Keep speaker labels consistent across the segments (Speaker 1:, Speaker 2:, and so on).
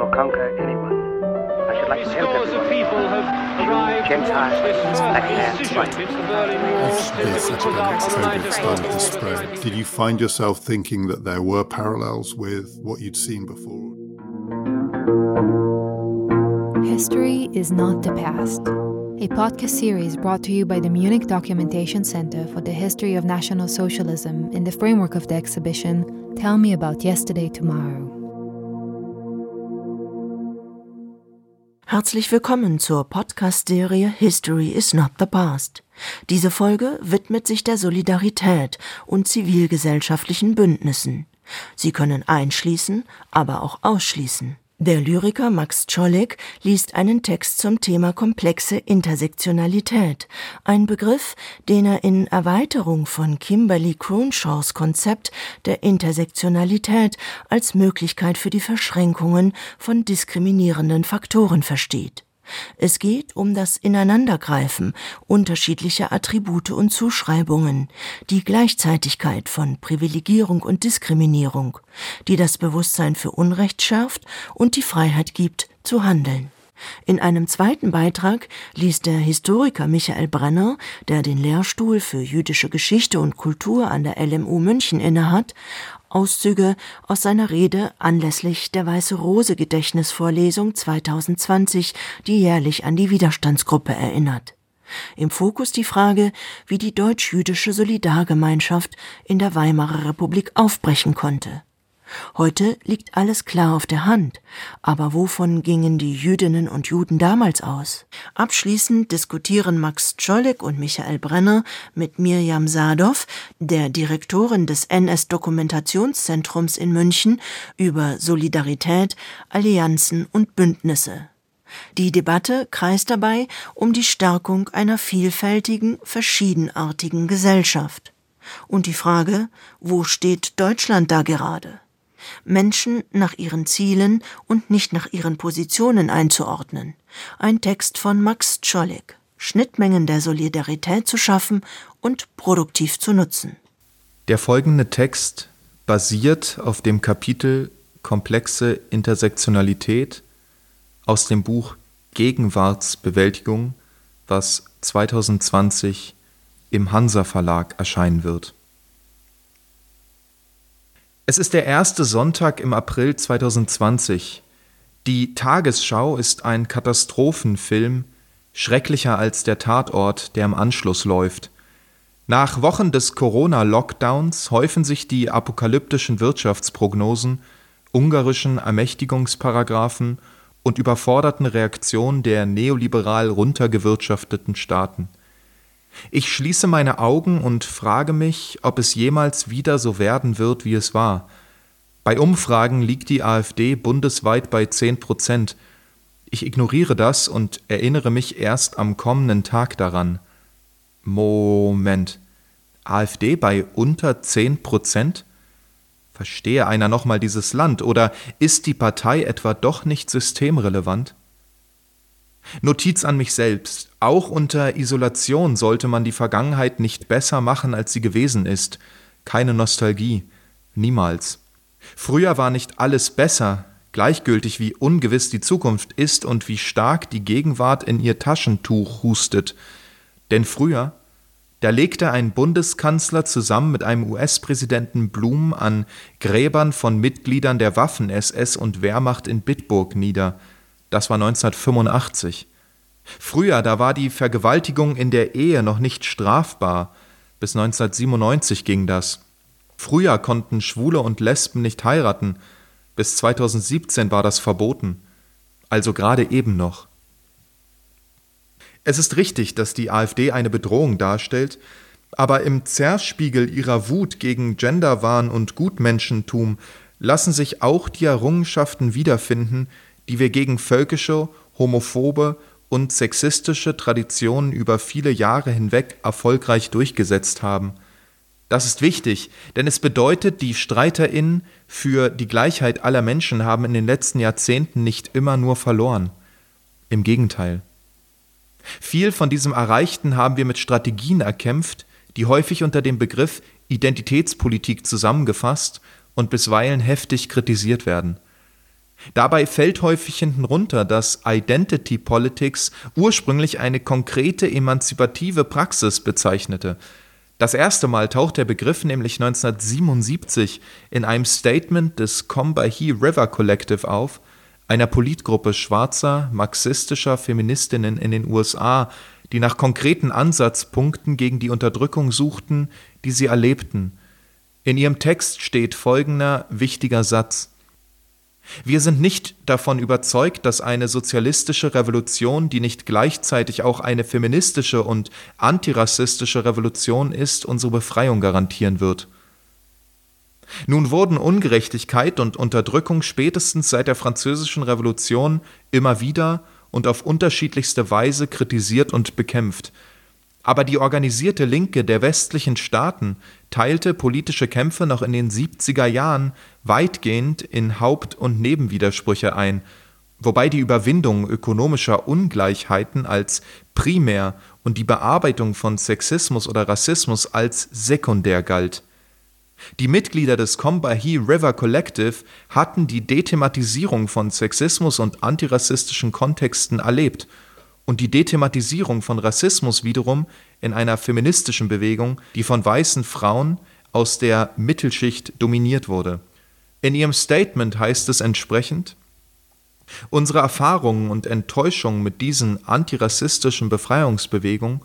Speaker 1: or conquer anyone. I should like to help everyone. Gentiles, black hairs, white.
Speaker 2: As this epidemic COVID started to spread, did you find yourself thinking that there were parallels with what you'd seen before?
Speaker 3: History is not the past. A podcast series brought to you by the Munich Documentation Center for the History of National Socialism in the framework of the exhibition Tell Me About Yesterday Tomorrow.
Speaker 4: Herzlich willkommen zur Podcast-Serie History is not the past. Diese Folge widmet sich der Solidarität und zivilgesellschaftlichen Bündnissen. Sie können einschließen, aber auch ausschließen. Der Lyriker Max Czolek liest einen Text zum Thema komplexe Intersektionalität, ein Begriff, den er in Erweiterung von Kimberly Cronshaws Konzept der Intersektionalität als Möglichkeit für die Verschränkungen von diskriminierenden Faktoren versteht. Es geht um das Ineinandergreifen unterschiedlicher Attribute und Zuschreibungen, die Gleichzeitigkeit von Privilegierung und Diskriminierung, die das Bewusstsein für Unrecht schärft und die Freiheit gibt, zu handeln. In einem zweiten Beitrag liest der Historiker Michael Brenner, der den Lehrstuhl für jüdische Geschichte und Kultur an der LMU München innehat, Auszüge aus seiner Rede anlässlich der Weiße Rose Gedächtnisvorlesung 2020, die jährlich an die Widerstandsgruppe erinnert. Im Fokus die Frage, wie die deutsch-jüdische Solidargemeinschaft in der Weimarer Republik aufbrechen konnte. Heute liegt alles klar auf der Hand, aber wovon gingen die Jüdinnen und Juden damals aus? Abschließend diskutieren Max Czolek und Michael Brenner mit Mirjam Sadow, der Direktorin des NS-Dokumentationszentrums in München, über Solidarität, Allianzen und Bündnisse. Die Debatte kreist dabei um die Stärkung einer vielfältigen, verschiedenartigen Gesellschaft. Und die Frage, wo steht Deutschland da gerade? Menschen nach ihren Zielen und nicht nach ihren Positionen einzuordnen. Ein Text von Max Czolek. Schnittmengen der Solidarität zu schaffen und produktiv zu nutzen.
Speaker 5: Der folgende Text basiert auf dem Kapitel Komplexe Intersektionalität aus dem Buch Gegenwartsbewältigung, was 2020 im Hansa Verlag erscheinen wird. Es ist der erste Sonntag im April 2020. Die Tagesschau ist ein Katastrophenfilm, schrecklicher als der Tatort, der im Anschluss läuft. Nach Wochen des Corona-Lockdowns häufen sich die apokalyptischen Wirtschaftsprognosen, ungarischen Ermächtigungsparagraphen und überforderten Reaktionen der neoliberal runtergewirtschafteten Staaten. Ich schließe meine Augen und frage mich, ob es jemals wieder so werden wird, wie es war. Bei Umfragen liegt die AfD bundesweit bei 10 Prozent. Ich ignoriere das und erinnere mich erst am kommenden Tag daran. Moment. AfD bei unter 10 Prozent? Verstehe einer nochmal dieses Land oder ist die Partei etwa doch nicht systemrelevant? Notiz an mich selbst. Auch unter Isolation sollte man die Vergangenheit nicht besser machen, als sie gewesen ist. Keine Nostalgie. Niemals. Früher war nicht alles besser, gleichgültig wie ungewiss die Zukunft ist und wie stark die Gegenwart in ihr Taschentuch hustet. Denn früher, da legte ein Bundeskanzler zusammen mit einem US-Präsidenten Blum an Gräbern von Mitgliedern der Waffen-SS und Wehrmacht in Bitburg nieder. Das war 1985. Früher, da war die Vergewaltigung in der Ehe noch nicht strafbar. Bis 1997 ging das. Früher konnten Schwule und Lesben nicht heiraten. Bis 2017 war das verboten. Also gerade eben noch. Es ist richtig, dass die AfD eine Bedrohung darstellt, aber im Zerspiegel ihrer Wut gegen Genderwahn und Gutmenschentum lassen sich auch die Errungenschaften wiederfinden, die wir gegen völkische, homophobe und sexistische Traditionen über viele Jahre hinweg erfolgreich durchgesetzt haben. Das ist wichtig, denn es bedeutet, die Streiterinnen für die Gleichheit aller Menschen haben in den letzten Jahrzehnten nicht immer nur verloren. Im Gegenteil. Viel von diesem Erreichten haben wir mit Strategien erkämpft, die häufig unter dem Begriff Identitätspolitik zusammengefasst und bisweilen heftig kritisiert werden. Dabei fällt häufig hinten runter, dass Identity Politics ursprünglich eine konkrete emanzipative Praxis bezeichnete. Das erste Mal taucht der Begriff nämlich 1977 in einem Statement des Combahee River Collective auf, einer Politgruppe schwarzer, marxistischer Feministinnen in den USA, die nach konkreten Ansatzpunkten gegen die Unterdrückung suchten, die sie erlebten. In ihrem Text steht folgender wichtiger Satz wir sind nicht davon überzeugt, dass eine sozialistische Revolution, die nicht gleichzeitig auch eine feministische und antirassistische Revolution ist, unsere Befreiung garantieren wird. Nun wurden Ungerechtigkeit und Unterdrückung spätestens seit der Französischen Revolution immer wieder und auf unterschiedlichste Weise kritisiert und bekämpft, aber die organisierte Linke der westlichen Staaten teilte politische Kämpfe noch in den 70er Jahren weitgehend in Haupt- und Nebenwidersprüche ein, wobei die Überwindung ökonomischer Ungleichheiten als primär und die Bearbeitung von Sexismus oder Rassismus als sekundär galt. Die Mitglieder des Combahee River Collective hatten die Dethematisierung von Sexismus und antirassistischen Kontexten erlebt und die Dethematisierung von Rassismus wiederum in einer feministischen Bewegung, die von weißen Frauen aus der Mittelschicht dominiert wurde. In ihrem Statement heißt es entsprechend, Unsere Erfahrungen und Enttäuschungen mit diesen antirassistischen Befreiungsbewegungen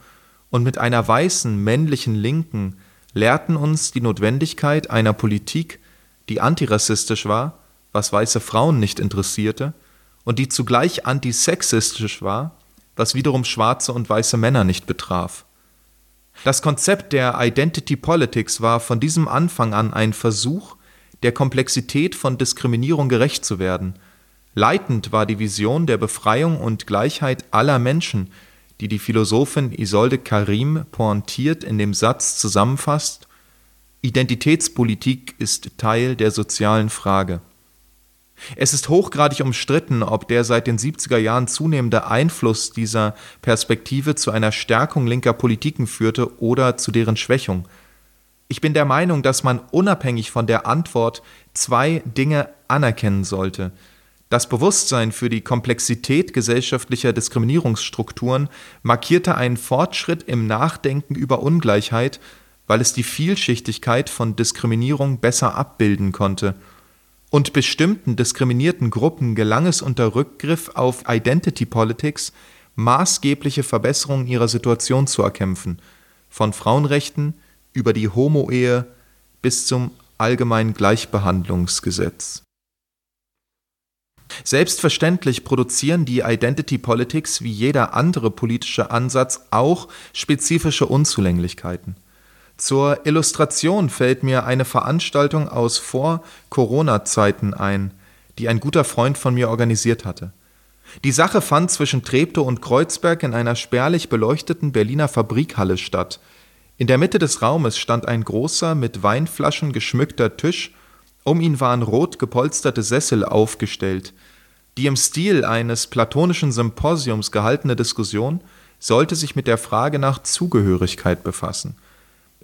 Speaker 5: und mit einer weißen männlichen Linken lehrten uns die Notwendigkeit einer Politik, die antirassistisch war, was weiße Frauen nicht interessierte, und die zugleich antisexistisch war, was wiederum schwarze und weiße Männer nicht betraf. Das Konzept der Identity Politics war von diesem Anfang an ein Versuch, der Komplexität von Diskriminierung gerecht zu werden. Leitend war die Vision der Befreiung und Gleichheit aller Menschen, die die Philosophin Isolde Karim pointiert in dem Satz zusammenfasst Identitätspolitik ist Teil der sozialen Frage. Es ist hochgradig umstritten, ob der seit den 70er Jahren zunehmende Einfluss dieser Perspektive zu einer Stärkung linker Politiken führte oder zu deren Schwächung. Ich bin der Meinung, dass man unabhängig von der Antwort zwei Dinge anerkennen sollte. Das Bewusstsein für die Komplexität gesellschaftlicher Diskriminierungsstrukturen markierte einen Fortschritt im Nachdenken über Ungleichheit, weil es die Vielschichtigkeit von Diskriminierung besser abbilden konnte – und bestimmten diskriminierten Gruppen gelang es unter Rückgriff auf Identity Politics, maßgebliche Verbesserungen ihrer Situation zu erkämpfen, von Frauenrechten über die Homo-Ehe bis zum allgemeinen Gleichbehandlungsgesetz. Selbstverständlich produzieren die Identity Politics wie jeder andere politische Ansatz auch spezifische Unzulänglichkeiten. Zur Illustration fällt mir eine Veranstaltung aus Vor-Corona-Zeiten ein, die ein guter Freund von mir organisiert hatte. Die Sache fand zwischen Treptow und Kreuzberg in einer spärlich beleuchteten Berliner Fabrikhalle statt. In der Mitte des Raumes stand ein großer, mit Weinflaschen geschmückter Tisch, um ihn waren rot gepolsterte Sessel aufgestellt. Die im Stil eines platonischen Symposiums gehaltene Diskussion sollte sich mit der Frage nach Zugehörigkeit befassen.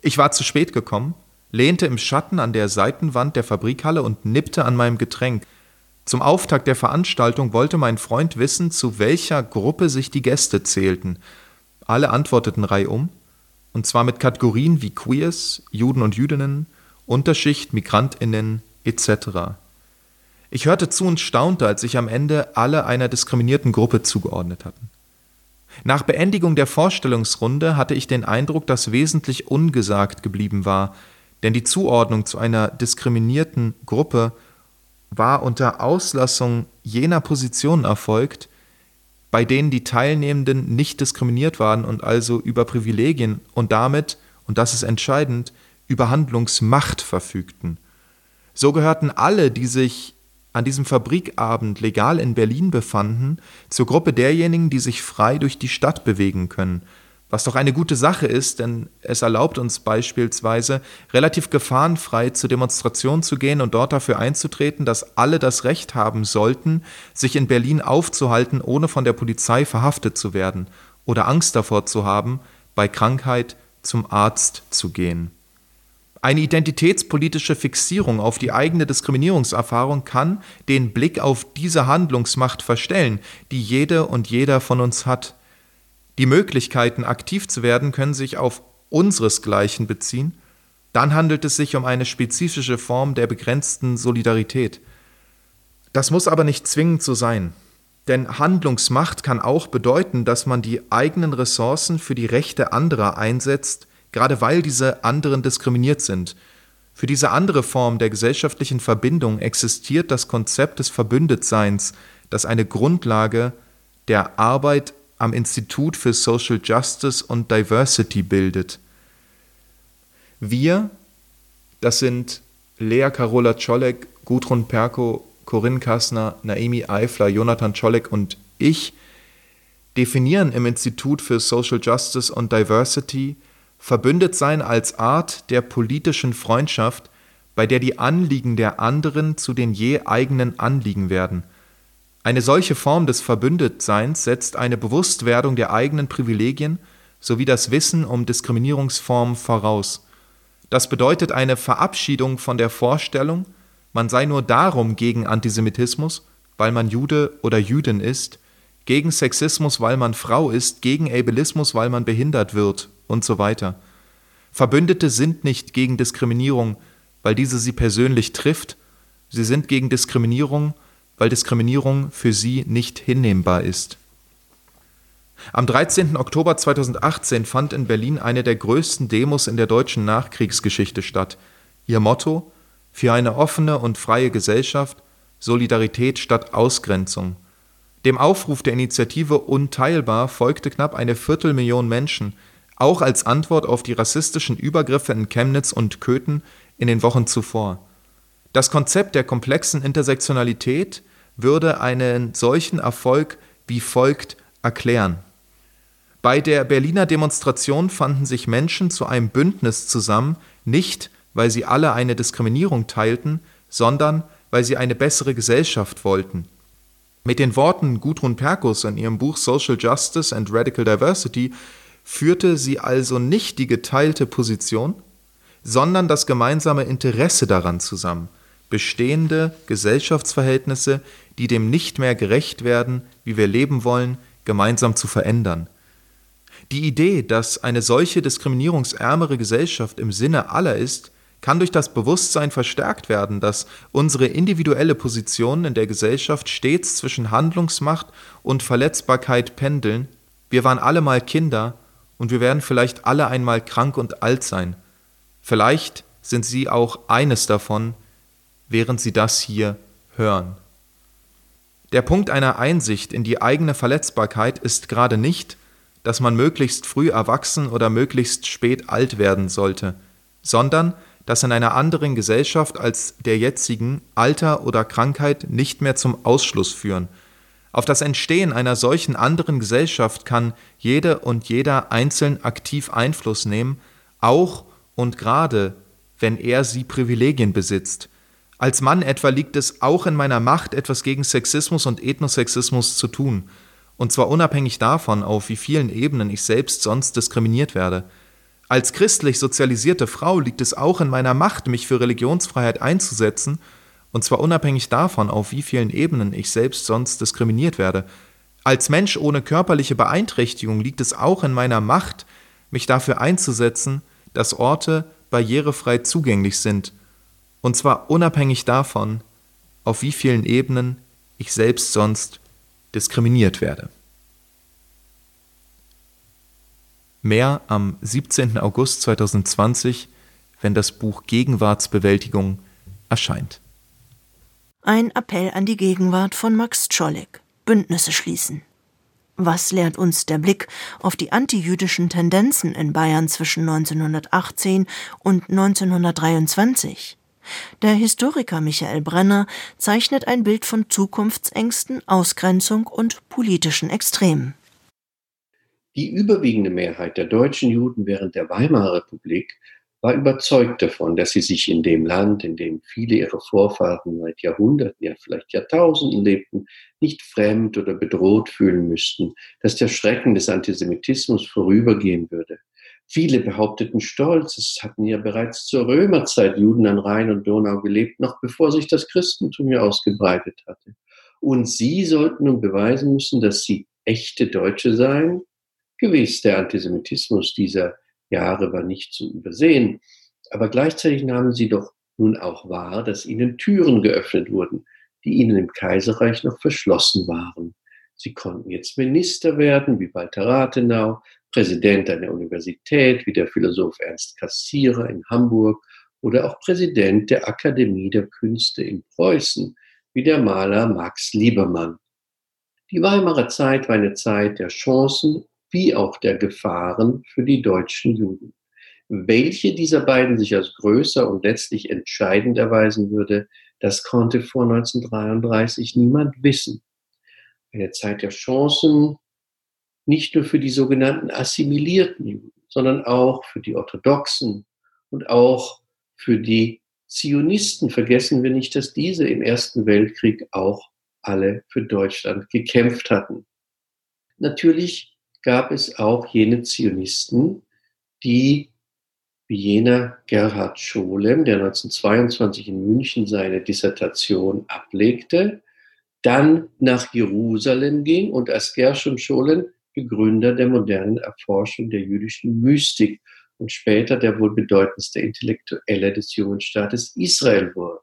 Speaker 5: Ich war zu spät gekommen, lehnte im Schatten an der Seitenwand der Fabrikhalle und nippte an meinem Getränk. Zum Auftakt der Veranstaltung wollte mein Freund wissen, zu welcher Gruppe sich die Gäste zählten. Alle antworteten reihum, und zwar mit Kategorien wie Queers, Juden und Jüdinnen, Unterschicht, Migrantinnen etc. Ich hörte zu und staunte, als sich am Ende alle einer diskriminierten Gruppe zugeordnet hatten. Nach Beendigung der Vorstellungsrunde hatte ich den Eindruck, dass wesentlich ungesagt geblieben war, denn die Zuordnung zu einer diskriminierten Gruppe war unter Auslassung jener Positionen erfolgt, bei denen die Teilnehmenden nicht diskriminiert waren und also über Privilegien und damit, und das ist entscheidend, über Handlungsmacht verfügten. So gehörten alle, die sich an diesem Fabrikabend legal in Berlin befanden, zur Gruppe derjenigen, die sich frei durch die Stadt bewegen können, was doch eine gute Sache ist, denn es erlaubt uns beispielsweise relativ gefahrenfrei zur Demonstration zu gehen und dort dafür einzutreten, dass alle das Recht haben sollten, sich in Berlin aufzuhalten, ohne von der Polizei verhaftet zu werden oder Angst davor zu haben, bei Krankheit zum Arzt zu gehen. Eine identitätspolitische Fixierung auf die eigene Diskriminierungserfahrung kann den Blick auf diese Handlungsmacht verstellen, die jede und jeder von uns hat. Die Möglichkeiten, aktiv zu werden, können sich auf unseresgleichen beziehen. Dann handelt es sich um eine spezifische Form der begrenzten Solidarität. Das muss aber nicht zwingend so sein. Denn Handlungsmacht kann auch bedeuten, dass man die eigenen Ressourcen für die Rechte anderer einsetzt, gerade weil diese anderen diskriminiert sind. Für diese andere Form der gesellschaftlichen Verbindung existiert das Konzept des Verbündetseins, das eine Grundlage der Arbeit am Institut für Social Justice und Diversity bildet. Wir, das sind Lea Carola Czolek, Gudrun Perko, Corinne Kassner, Naomi Eifler, Jonathan Czolek und ich, definieren im Institut für Social Justice und Diversity verbündet sein als Art der politischen Freundschaft, bei der die Anliegen der anderen zu den je eigenen Anliegen werden. Eine solche Form des Verbündetseins setzt eine Bewusstwerdung der eigenen Privilegien sowie das Wissen um Diskriminierungsformen voraus. Das bedeutet eine Verabschiedung von der Vorstellung, man sei nur darum gegen Antisemitismus, weil man Jude oder Jüdin ist, gegen Sexismus, weil man Frau ist, gegen Ableismus, weil man behindert wird und so weiter. Verbündete sind nicht gegen Diskriminierung, weil diese sie persönlich trifft, sie sind gegen Diskriminierung, weil Diskriminierung für sie nicht hinnehmbar ist. Am 13. Oktober 2018 fand in Berlin eine der größten Demos in der deutschen Nachkriegsgeschichte statt. Ihr Motto Für eine offene und freie Gesellschaft, Solidarität statt Ausgrenzung. Dem Aufruf der Initiative Unteilbar folgte knapp eine Viertelmillion Menschen, auch als Antwort auf die rassistischen Übergriffe in Chemnitz und Köthen in den Wochen zuvor. Das Konzept der komplexen Intersektionalität würde einen solchen Erfolg wie folgt erklären. Bei der Berliner Demonstration fanden sich Menschen zu einem Bündnis zusammen, nicht weil sie alle eine Diskriminierung teilten, sondern weil sie eine bessere Gesellschaft wollten. Mit den Worten Gudrun Perkus in ihrem Buch Social Justice and Radical Diversity führte sie also nicht die geteilte Position, sondern das gemeinsame Interesse daran zusammen, bestehende Gesellschaftsverhältnisse, die dem nicht mehr gerecht werden, wie wir leben wollen, gemeinsam zu verändern. Die Idee, dass eine solche diskriminierungsärmere Gesellschaft im Sinne aller ist, kann durch das Bewusstsein verstärkt werden, dass unsere individuelle Position in der Gesellschaft stets zwischen Handlungsmacht und Verletzbarkeit pendeln. Wir waren alle mal Kinder und wir werden vielleicht alle einmal krank und alt sein. Vielleicht sind Sie auch eines davon, während Sie das hier hören. Der Punkt einer Einsicht in die eigene Verletzbarkeit ist gerade nicht, dass man möglichst früh erwachsen oder möglichst spät alt werden sollte, sondern dass in einer anderen Gesellschaft als der jetzigen Alter oder Krankheit nicht mehr zum Ausschluss führen – auf das Entstehen einer solchen anderen Gesellschaft kann jede und jeder einzeln aktiv Einfluss nehmen, auch und gerade, wenn er sie Privilegien besitzt. Als Mann etwa liegt es auch in meiner Macht, etwas gegen Sexismus und Ethnosexismus zu tun, und zwar unabhängig davon, auf wie vielen Ebenen ich selbst sonst diskriminiert werde. Als christlich sozialisierte Frau liegt es auch in meiner Macht, mich für Religionsfreiheit einzusetzen und zwar unabhängig davon, auf wie vielen Ebenen ich selbst sonst diskriminiert werde. Als Mensch ohne körperliche Beeinträchtigung liegt es auch in meiner Macht, mich dafür einzusetzen, dass Orte barrierefrei zugänglich sind, und zwar unabhängig davon, auf wie vielen Ebenen ich selbst sonst diskriminiert werde. Mehr am 17. August 2020, wenn das Buch Gegenwartsbewältigung erscheint.
Speaker 4: Ein Appell an die Gegenwart von Max Czolek. Bündnisse schließen. Was lehrt uns der Blick auf die antijüdischen Tendenzen in Bayern zwischen 1918 und 1923? Der Historiker Michael Brenner zeichnet ein Bild von Zukunftsängsten, Ausgrenzung und politischen Extremen.
Speaker 6: Die überwiegende Mehrheit der deutschen Juden während der Weimarer Republik war überzeugt davon, dass sie sich in dem Land, in dem viele ihrer Vorfahren seit Jahrhunderten, ja vielleicht Jahrtausenden lebten, nicht fremd oder bedroht fühlen müssten, dass der Schrecken des Antisemitismus vorübergehen würde. Viele behaupteten stolz, es hatten ja bereits zur Römerzeit Juden an Rhein und Donau gelebt, noch bevor sich das Christentum hier ausgebreitet hatte. Und sie sollten nun beweisen müssen, dass sie echte Deutsche seien. Gewiss, der Antisemitismus dieser Jahre war nicht zu übersehen, aber gleichzeitig nahmen sie doch nun auch wahr, dass ihnen Türen geöffnet wurden, die ihnen im Kaiserreich noch verschlossen waren. Sie konnten jetzt Minister werden, wie Walter Rathenau, Präsident einer Universität, wie der Philosoph Ernst Cassirer in Hamburg oder auch Präsident der Akademie der Künste in Preußen, wie der Maler Max Liebermann. Die Weimarer Zeit war eine Zeit der Chancen wie auch der Gefahren für die deutschen Juden. Welche dieser beiden sich als größer und letztlich entscheidend erweisen würde, das konnte vor 1933 niemand wissen. Eine Zeit der Chancen, nicht nur für die sogenannten assimilierten Juden, sondern auch für die Orthodoxen und auch für die Zionisten. Vergessen wir nicht, dass diese im Ersten Weltkrieg auch alle für Deutschland gekämpft hatten. Natürlich gab es auch jene Zionisten, die wie jener Gerhard Scholem, der 1922 in München seine Dissertation ablegte, dann nach Jerusalem ging und als Gershom Scholem Begründer der modernen Erforschung der jüdischen Mystik und später der wohl bedeutendste Intellektuelle des jungen Staates Israel wurde.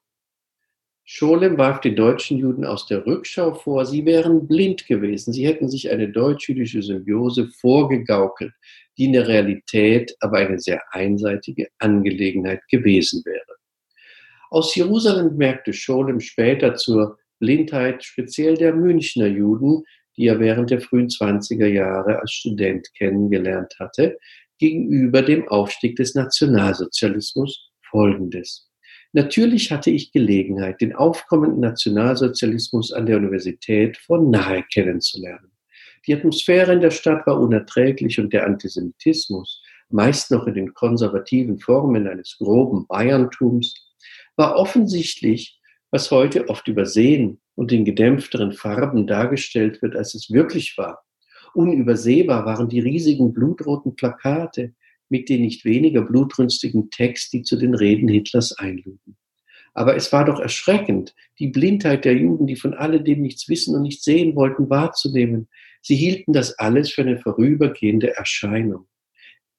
Speaker 6: Scholem warf den deutschen Juden aus der Rückschau vor, sie wären blind gewesen, sie hätten sich eine deutsch-jüdische Symbiose vorgegaukelt, die in der Realität aber eine sehr einseitige Angelegenheit gewesen wäre. Aus Jerusalem merkte Scholem später zur Blindheit speziell der Münchner Juden, die er während der frühen 20er Jahre als Student kennengelernt hatte, gegenüber dem Aufstieg des Nationalsozialismus folgendes. Natürlich hatte ich Gelegenheit, den aufkommenden Nationalsozialismus an der Universität von nahe kennenzulernen. Die Atmosphäre in der Stadt war unerträglich und der Antisemitismus, meist noch in den konservativen Formen eines groben Bayerntums, war offensichtlich, was heute oft übersehen und in gedämpfteren Farben dargestellt wird, als es wirklich war. Unübersehbar waren die riesigen blutroten Plakate, mit den nicht weniger blutrünstigen Text, die zu den Reden Hitlers einluden. Aber es war doch erschreckend, die Blindheit der Juden, die von alledem nichts wissen und nicht sehen wollten, wahrzunehmen. Sie hielten das alles für eine vorübergehende Erscheinung.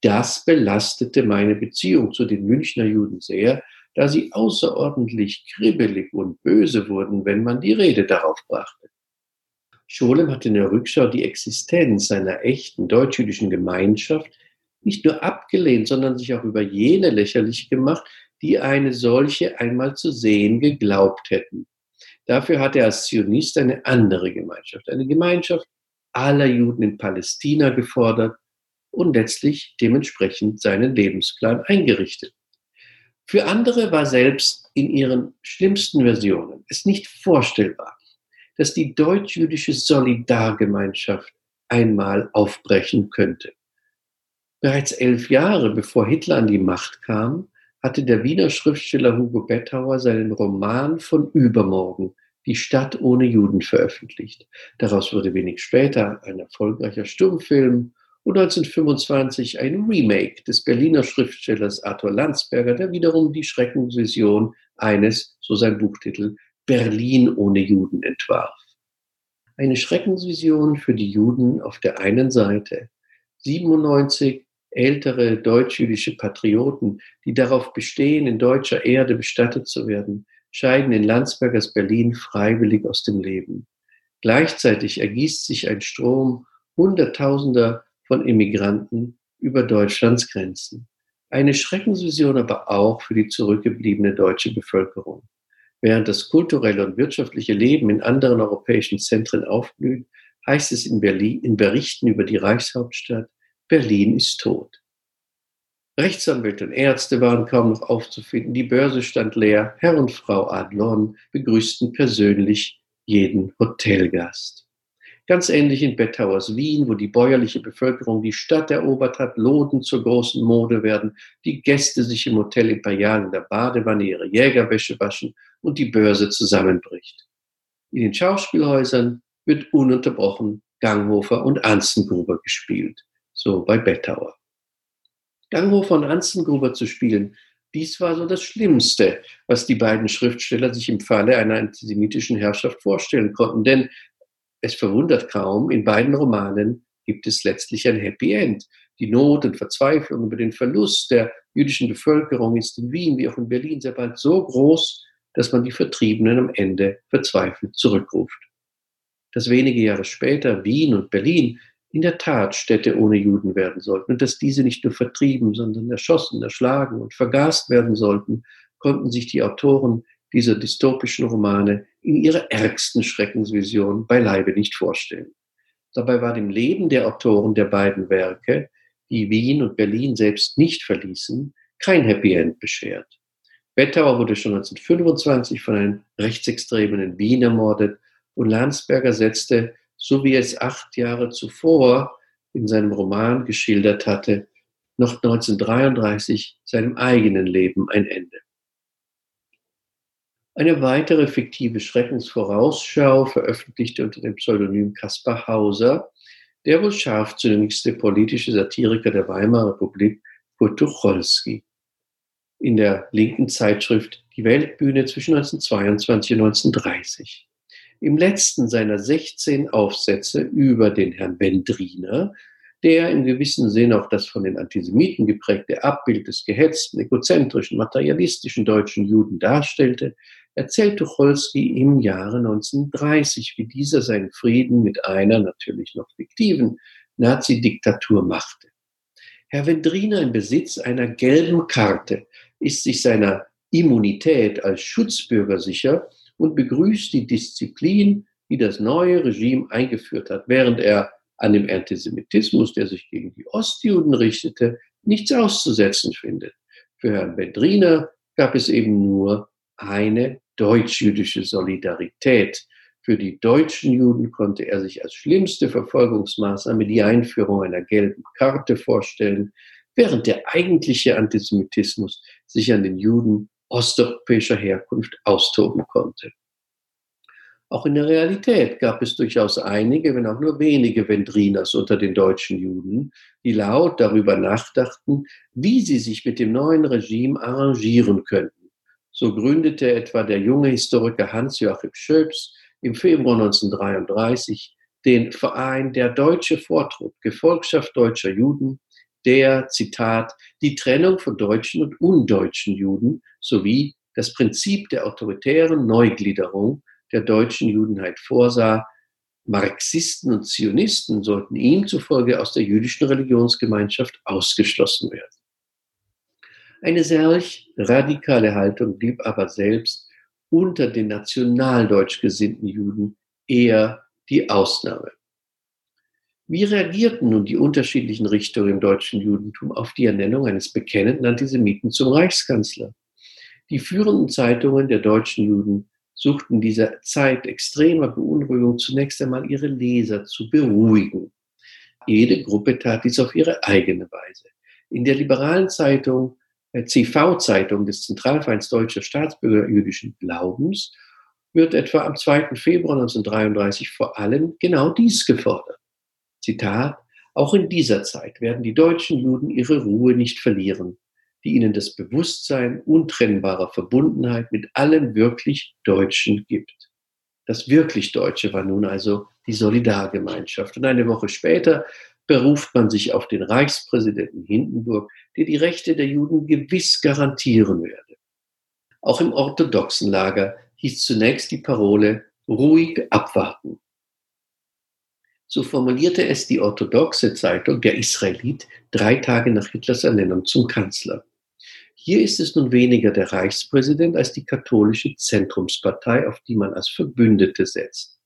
Speaker 6: Das belastete meine Beziehung zu den Münchner Juden sehr, da sie außerordentlich kribbelig und böse wurden, wenn man die Rede darauf brachte. Scholem hatte in der Rückschau die Existenz seiner echten deutsch-jüdischen Gemeinschaft nicht nur abgelehnt, sondern sich auch über jene lächerlich gemacht, die eine solche einmal zu sehen geglaubt hätten. Dafür hat er als Zionist eine andere Gemeinschaft, eine Gemeinschaft aller Juden in Palästina gefordert und letztlich dementsprechend seinen Lebensplan eingerichtet. Für andere war selbst in ihren schlimmsten Versionen es nicht vorstellbar, dass die deutsch-jüdische Solidargemeinschaft einmal aufbrechen könnte. Bereits elf Jahre bevor Hitler an die Macht kam, hatte der Wiener Schriftsteller Hugo Bettauer seinen Roman von Übermorgen, Die Stadt ohne Juden, veröffentlicht. Daraus wurde wenig später ein erfolgreicher Stummfilm und 1925 ein Remake des Berliner Schriftstellers Arthur Landsberger, der wiederum die Schreckensvision eines, so sein Buchtitel, Berlin ohne Juden entwarf. Eine Schreckensvision für die Juden auf der einen Seite, 97 ältere deutsch-jüdische Patrioten, die darauf bestehen, in deutscher Erde bestattet zu werden, scheiden in Landsbergers Berlin freiwillig aus dem Leben. Gleichzeitig ergießt sich ein Strom Hunderttausender von Immigranten über Deutschlands Grenzen. Eine Schreckensvision aber auch für die zurückgebliebene deutsche Bevölkerung. Während das kulturelle und wirtschaftliche Leben in anderen europäischen Zentren aufblüht, heißt es in, Berlin, in Berichten über die Reichshauptstadt, Berlin ist tot. Rechtsanwälte und Ärzte waren kaum noch aufzufinden, die Börse stand leer, Herr und Frau Adlon begrüßten persönlich jeden Hotelgast. Ganz ähnlich in Bettauers Wien, wo die bäuerliche Bevölkerung die Stadt erobert hat, Loden zur großen Mode werden, die Gäste sich im Hotel Imperial in der Badewanne ihre Jägerwäsche waschen und die Börse zusammenbricht. In den Schauspielhäusern wird ununterbrochen Ganghofer und Anzengruber gespielt so bei Bettauer. Dango von Anzengruber zu spielen, dies war so das Schlimmste, was die beiden Schriftsteller sich im Falle einer antisemitischen Herrschaft vorstellen konnten. Denn es verwundert kaum, in beiden Romanen gibt es letztlich ein Happy End. Die Not und Verzweiflung über den Verlust der jüdischen Bevölkerung ist in Wien wie auch in Berlin sehr bald so groß, dass man die Vertriebenen am Ende verzweifelt zurückruft. Dass wenige Jahre später Wien und Berlin in der Tat Städte ohne Juden werden sollten und dass diese nicht nur vertrieben, sondern erschossen, erschlagen und vergast werden sollten, konnten sich die Autoren dieser dystopischen Romane in ihrer ärgsten Schreckensvision beileibe nicht vorstellen. Dabei war dem Leben der Autoren der beiden Werke, die Wien und Berlin selbst nicht verließen, kein Happy End beschert. Bettauer wurde schon 1925 von einem Rechtsextremen in Wien ermordet und Landsberger setzte, so wie er es acht Jahre zuvor in seinem Roman geschildert hatte, noch 1933 seinem eigenen Leben ein Ende. Eine weitere fiktive Schreckensvorausschau veröffentlichte unter dem Pseudonym Kaspar Hauser der wohl scharfzüngigste politische Satiriker der Weimarer Republik, Kurt Tucholsky. In der linken Zeitschrift Die Weltbühne zwischen 1922 und 1930. Im letzten seiner 16 Aufsätze über den Herrn Wendriner der im gewissen Sinn auch das von den Antisemiten geprägte Abbild des gehetzten, egozentrischen, materialistischen deutschen Juden darstellte, erzählt Tucholsky im Jahre 1930, wie dieser seinen Frieden mit einer natürlich noch fiktiven Nazi-Diktatur machte. Herr Wendriner im Besitz einer gelben Karte ist sich seiner Immunität als Schutzbürger sicher und begrüßt die Disziplin, die das neue Regime eingeführt hat, während er an dem Antisemitismus, der sich gegen die Ostjuden richtete, nichts auszusetzen findet. Für Herrn Bedriner gab es eben nur eine deutsch-jüdische Solidarität. Für die deutschen Juden konnte er sich als schlimmste Verfolgungsmaßnahme die Einführung einer gelben Karte vorstellen, während der eigentliche Antisemitismus sich an den Juden osteuropäischer Herkunft austoben konnte. Auch in der Realität gab es durchaus einige, wenn auch nur wenige Vendriners unter den deutschen Juden, die laut darüber nachdachten, wie sie sich mit dem neuen Regime arrangieren könnten. So gründete etwa der junge Historiker Hans-Joachim Schöps im Februar 1933 den Verein Der Deutsche Vortrupp, Gefolgschaft deutscher Juden, der, Zitat, die Trennung von deutschen und undeutschen Juden sowie das Prinzip der autoritären Neugliederung der deutschen Judenheit vorsah, Marxisten und Zionisten sollten ihm zufolge aus der jüdischen Religionsgemeinschaft ausgeschlossen werden. Eine solch radikale Haltung blieb aber selbst unter den nationaldeutsch gesinnten Juden eher die Ausnahme. Wie reagierten nun die unterschiedlichen Richtungen im deutschen Judentum auf die Ernennung eines bekennenden Antisemiten zum Reichskanzler? Die führenden Zeitungen der deutschen Juden suchten dieser Zeit extremer Beunruhigung zunächst einmal ihre Leser zu beruhigen. Jede Gruppe tat dies auf ihre eigene Weise. In der liberalen Zeitung, äh, CV-Zeitung des Zentralvereins Deutscher Staatsbürger jüdischen Glaubens, wird etwa am 2. Februar 1933 vor allem genau dies gefordert. Zitat, auch in dieser Zeit werden die deutschen Juden ihre Ruhe nicht verlieren die ihnen das Bewusstsein untrennbarer Verbundenheit mit allem wirklich Deutschen gibt. Das wirklich Deutsche war nun also die Solidargemeinschaft. Und eine Woche später beruft man sich auf den Reichspräsidenten Hindenburg, der die Rechte der Juden gewiss garantieren werde. Auch im orthodoxen Lager hieß zunächst die Parole ruhig abwarten. So formulierte es die orthodoxe Zeitung Der Israelit drei Tage nach Hitlers Ernennung zum Kanzler. Hier ist es nun weniger der Reichspräsident als die katholische Zentrumspartei, auf die man als Verbündete setzt.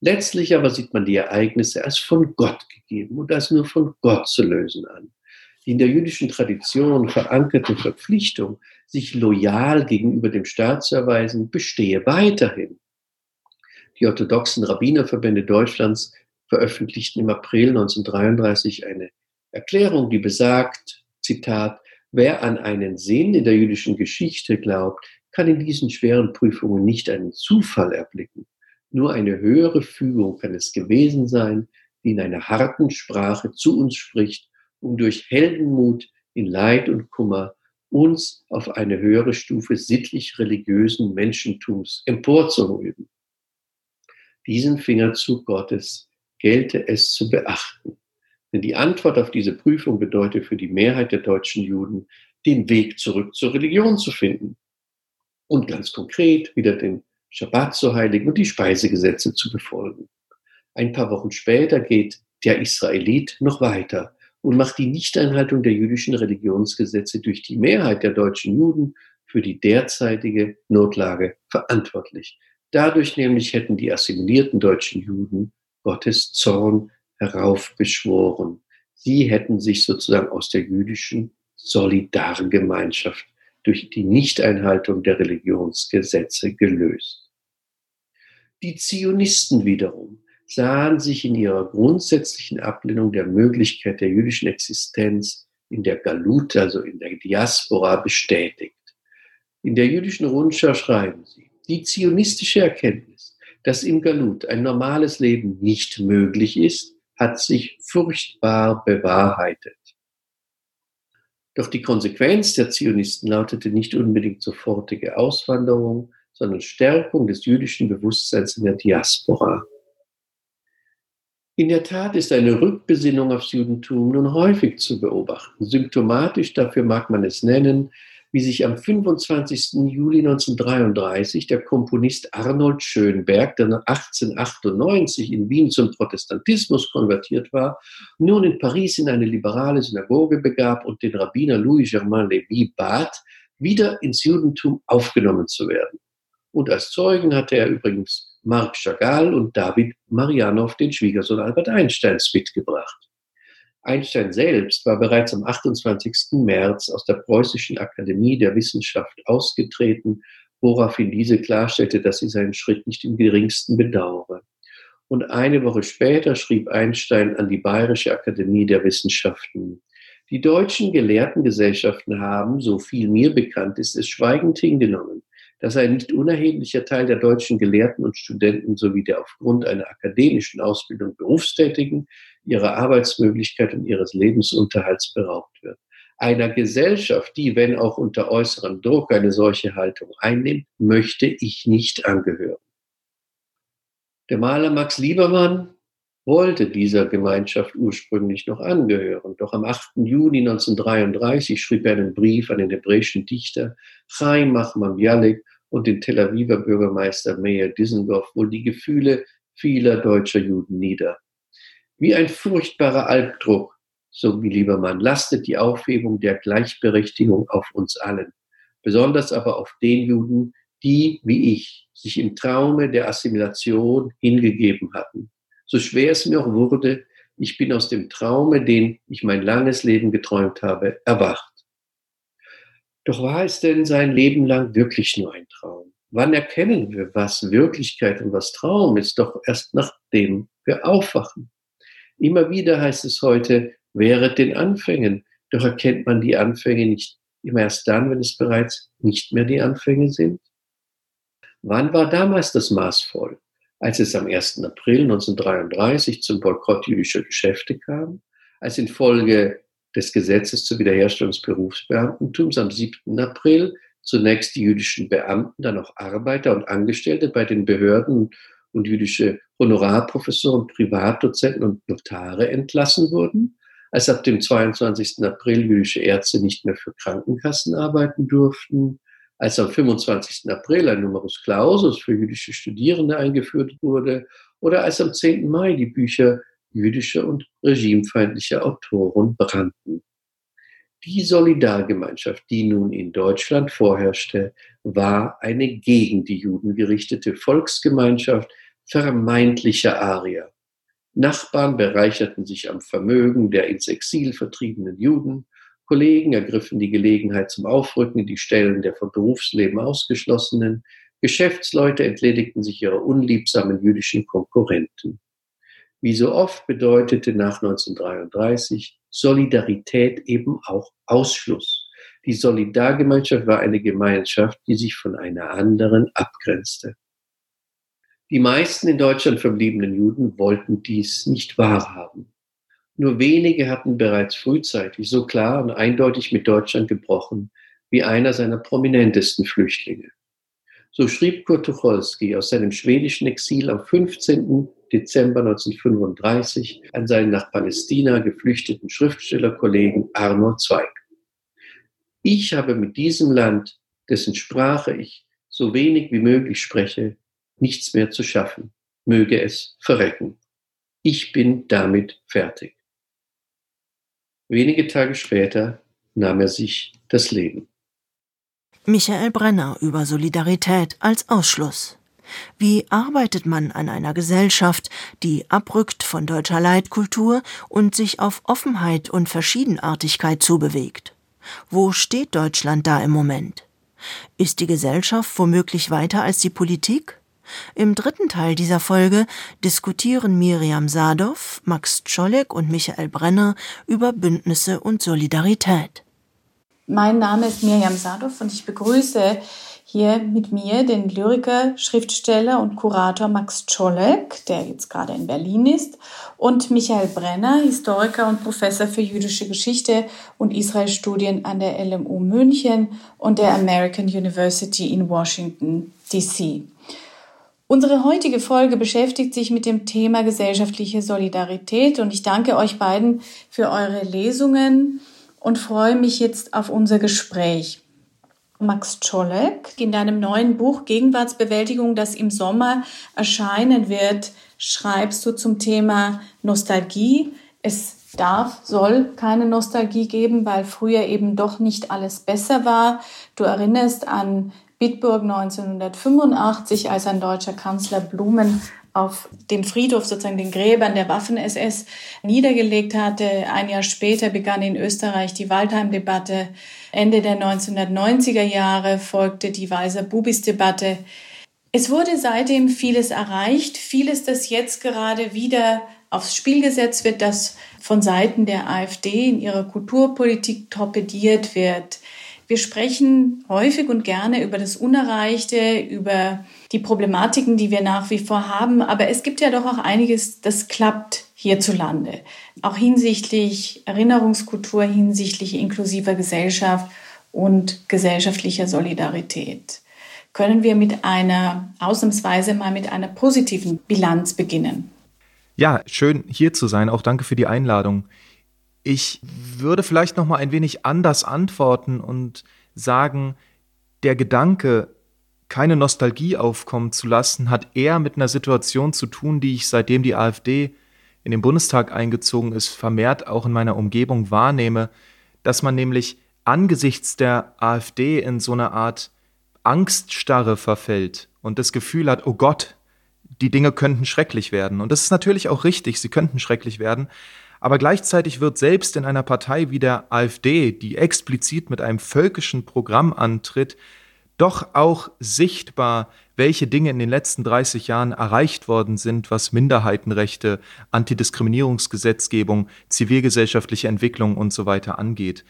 Speaker 6: Letztlich aber sieht man die Ereignisse als von Gott gegeben und als nur von Gott zu lösen an. Die in der jüdischen Tradition verankerte Verpflichtung, sich loyal gegenüber dem Staat zu erweisen, bestehe weiterhin. Die orthodoxen Rabbinerverbände Deutschlands veröffentlichten im April 1933 eine Erklärung, die besagt, Zitat, Wer an einen Sinn in der jüdischen Geschichte glaubt, kann in diesen schweren Prüfungen nicht einen Zufall erblicken. Nur eine höhere Fügung kann es gewesen sein, die in einer harten Sprache zu uns spricht, um durch Heldenmut in Leid und Kummer uns auf eine höhere Stufe sittlich-religiösen Menschentums emporzuheben. Diesen Fingerzug Gottes gelte es zu beachten. Denn die Antwort auf diese Prüfung bedeutet für die Mehrheit der deutschen Juden, den Weg zurück zur Religion zu finden. Und ganz konkret wieder den Schabbat zu heiligen und die Speisegesetze zu befolgen. Ein paar Wochen später geht der Israelit noch weiter und macht die Nichteinhaltung der jüdischen Religionsgesetze durch die Mehrheit der deutschen Juden für die derzeitige Notlage verantwortlich. Dadurch nämlich hätten die assimilierten deutschen Juden Gottes Zorn heraufbeschworen. Sie hätten sich sozusagen aus der jüdischen Solidargemeinschaft durch die Nichteinhaltung der Religionsgesetze gelöst. Die Zionisten wiederum sahen sich in ihrer grundsätzlichen Ablehnung der Möglichkeit der jüdischen Existenz in der Galut, also in der Diaspora, bestätigt. In der jüdischen Rundschau schreiben sie, die zionistische Erkenntnis, dass im Galut ein normales Leben nicht möglich ist, hat sich furchtbar bewahrheitet. Doch die Konsequenz der Zionisten lautete nicht unbedingt sofortige Auswanderung, sondern Stärkung des jüdischen Bewusstseins in der Diaspora. In der Tat ist eine Rückbesinnung aufs Judentum nun häufig zu beobachten. Symptomatisch dafür mag man es nennen, wie sich am 25. Juli 1933 der Komponist Arnold Schönberg, der 1898 in Wien zum Protestantismus konvertiert war, nun in Paris in eine liberale Synagoge begab und den Rabbiner Louis-Germain Lévy bat, wieder ins Judentum aufgenommen zu werden. Und als Zeugen hatte er übrigens Marc Chagall und David Marianow, den Schwiegersohn Albert Einsteins, mitgebracht. Einstein selbst war bereits am 28. März aus der Preußischen Akademie der Wissenschaft ausgetreten, woraufhin diese klarstellte, dass sie seinen Schritt nicht im geringsten bedauere. Und eine Woche später schrieb Einstein an die Bayerische Akademie der Wissenschaften, die deutschen Gelehrtengesellschaften haben, so viel mir bekannt ist, es schweigend hingenommen dass ein nicht unerheblicher Teil der deutschen Gelehrten und Studenten sowie der aufgrund einer akademischen Ausbildung Berufstätigen ihrer Arbeitsmöglichkeit und ihres Lebensunterhalts beraubt wird. Einer Gesellschaft, die, wenn auch unter äußerem Druck, eine solche Haltung einnimmt, möchte ich nicht angehören. Der Maler Max Liebermann wollte dieser Gemeinschaft ursprünglich noch angehören. Doch am 8. Juni 1933 schrieb er einen Brief an den hebräischen Dichter Chaim Mahman Bialik und den Tel Aviver Bürgermeister Meir Dizengoff wohl die Gefühle vieler deutscher Juden nieder. Wie ein furchtbarer Albdruck, so wie Liebermann, lastet die Aufhebung der Gleichberechtigung auf uns allen, besonders aber auf den Juden, die, wie ich, sich im Traume der Assimilation hingegeben hatten. So schwer es mir auch wurde, ich bin aus dem Traume, den ich mein langes Leben geträumt habe, erwacht. Doch war es denn sein Leben lang wirklich nur ein Traum? Wann erkennen wir, was Wirklichkeit und was Traum ist? Doch erst nachdem wir aufwachen. Immer wieder heißt es heute, wäret den Anfängen. Doch erkennt man die Anfänge nicht immer erst dann, wenn es bereits nicht mehr die Anfänge sind? Wann war damals das Maß voll? Als es am 1. April 1933 zum Boykott jüdischer Geschäfte kam, als infolge des Gesetzes zur Wiederherstellung des Berufsbeamtentums am 7. April zunächst die jüdischen Beamten, dann auch Arbeiter und Angestellte bei den Behörden und jüdische Honorarprofessoren, Privatdozenten und Notare entlassen wurden, als ab dem 22. April jüdische Ärzte nicht mehr für Krankenkassen arbeiten durften, als am 25. April ein Numerus Clausus für jüdische Studierende eingeführt wurde oder als am 10. Mai die Bücher jüdischer und regimefeindlicher Autoren brannten. Die Solidargemeinschaft, die nun in Deutschland vorherrschte, war eine gegen die Juden gerichtete Volksgemeinschaft vermeintlicher Arier. Nachbarn bereicherten sich am Vermögen der ins Exil vertriebenen Juden, Kollegen ergriffen die Gelegenheit zum Aufrücken in die Stellen der vom Berufsleben ausgeschlossenen, Geschäftsleute entledigten sich ihrer unliebsamen jüdischen Konkurrenten. Wie so oft bedeutete nach 1933 Solidarität eben auch Ausschluss. Die Solidargemeinschaft war eine Gemeinschaft, die sich von einer anderen abgrenzte. Die meisten in Deutschland verbliebenen Juden wollten dies nicht wahrhaben. Nur wenige hatten bereits frühzeitig so klar und eindeutig mit Deutschland gebrochen wie einer seiner prominentesten Flüchtlinge. So schrieb Kurt Tucholsky aus seinem schwedischen Exil am 15. Dezember 1935 an seinen nach Palästina geflüchteten Schriftstellerkollegen Arno Zweig. Ich habe mit diesem Land, dessen Sprache ich so wenig wie möglich spreche, nichts mehr zu schaffen. Möge es verrecken. Ich bin damit fertig. Wenige Tage später nahm er sich das Leben.
Speaker 4: Michael Brenner über Solidarität als Ausschluss. Wie arbeitet man an einer Gesellschaft, die abrückt von deutscher Leitkultur und sich auf Offenheit und Verschiedenartigkeit zubewegt? Wo steht Deutschland da im Moment? Ist die Gesellschaft womöglich weiter als die Politik? Im dritten Teil dieser Folge diskutieren Miriam Sadow, Max Czolek und Michael Brenner über Bündnisse und Solidarität.
Speaker 7: Mein Name ist Miriam Sadow und ich begrüße hier mit mir den Lyriker, Schriftsteller und Kurator Max Czolek, der jetzt gerade in Berlin ist, und Michael Brenner, Historiker und Professor für jüdische Geschichte und Israelstudien an der LMU München und der American University in Washington, D.C. Unsere heutige Folge beschäftigt sich mit dem Thema gesellschaftliche Solidarität und ich danke euch beiden für eure Lesungen und freue mich jetzt auf unser Gespräch. Max Czolek, in deinem neuen Buch Gegenwartsbewältigung, das im Sommer erscheinen wird, schreibst du zum Thema Nostalgie. Es darf, soll keine Nostalgie geben, weil früher eben doch nicht alles besser war. Du erinnerst an Bitburg 1985, als ein deutscher Kanzler Blumen auf dem Friedhof, sozusagen den Gräbern der Waffen-SS niedergelegt hatte. Ein Jahr später begann in Österreich die Waldheim-Debatte. Ende der 1990er Jahre folgte die Weiser-Bubis-Debatte. Es wurde seitdem vieles erreicht, vieles, das jetzt gerade wieder aufs Spiel gesetzt wird, das von Seiten der AfD in ihrer Kulturpolitik torpediert wird. Wir sprechen häufig und gerne über das Unerreichte, über die Problematiken, die wir nach wie vor haben. Aber es gibt ja doch auch einiges, das klappt hierzulande. Auch hinsichtlich Erinnerungskultur, hinsichtlich inklusiver Gesellschaft und gesellschaftlicher Solidarität. Können wir mit einer, ausnahmsweise mal mit einer positiven Bilanz beginnen?
Speaker 5: Ja, schön hier zu sein. Auch danke für die Einladung. Ich würde vielleicht noch mal ein wenig anders antworten und sagen, der Gedanke, keine Nostalgie aufkommen zu lassen, hat eher mit einer Situation zu tun, die ich seitdem die AfD in den Bundestag eingezogen ist, vermehrt auch in meiner Umgebung wahrnehme, dass man nämlich angesichts der AfD in so eine Art Angststarre verfällt und das Gefühl hat, oh Gott, die Dinge könnten schrecklich werden. Und das ist natürlich auch richtig, sie könnten schrecklich werden. Aber gleichzeitig wird selbst in einer Partei wie der AfD, die explizit mit einem völkischen Programm antritt, doch auch sichtbar, welche Dinge in den letzten 30 Jahren erreicht worden sind, was Minderheitenrechte, Antidiskriminierungsgesetzgebung, zivilgesellschaftliche Entwicklung und so weiter angeht.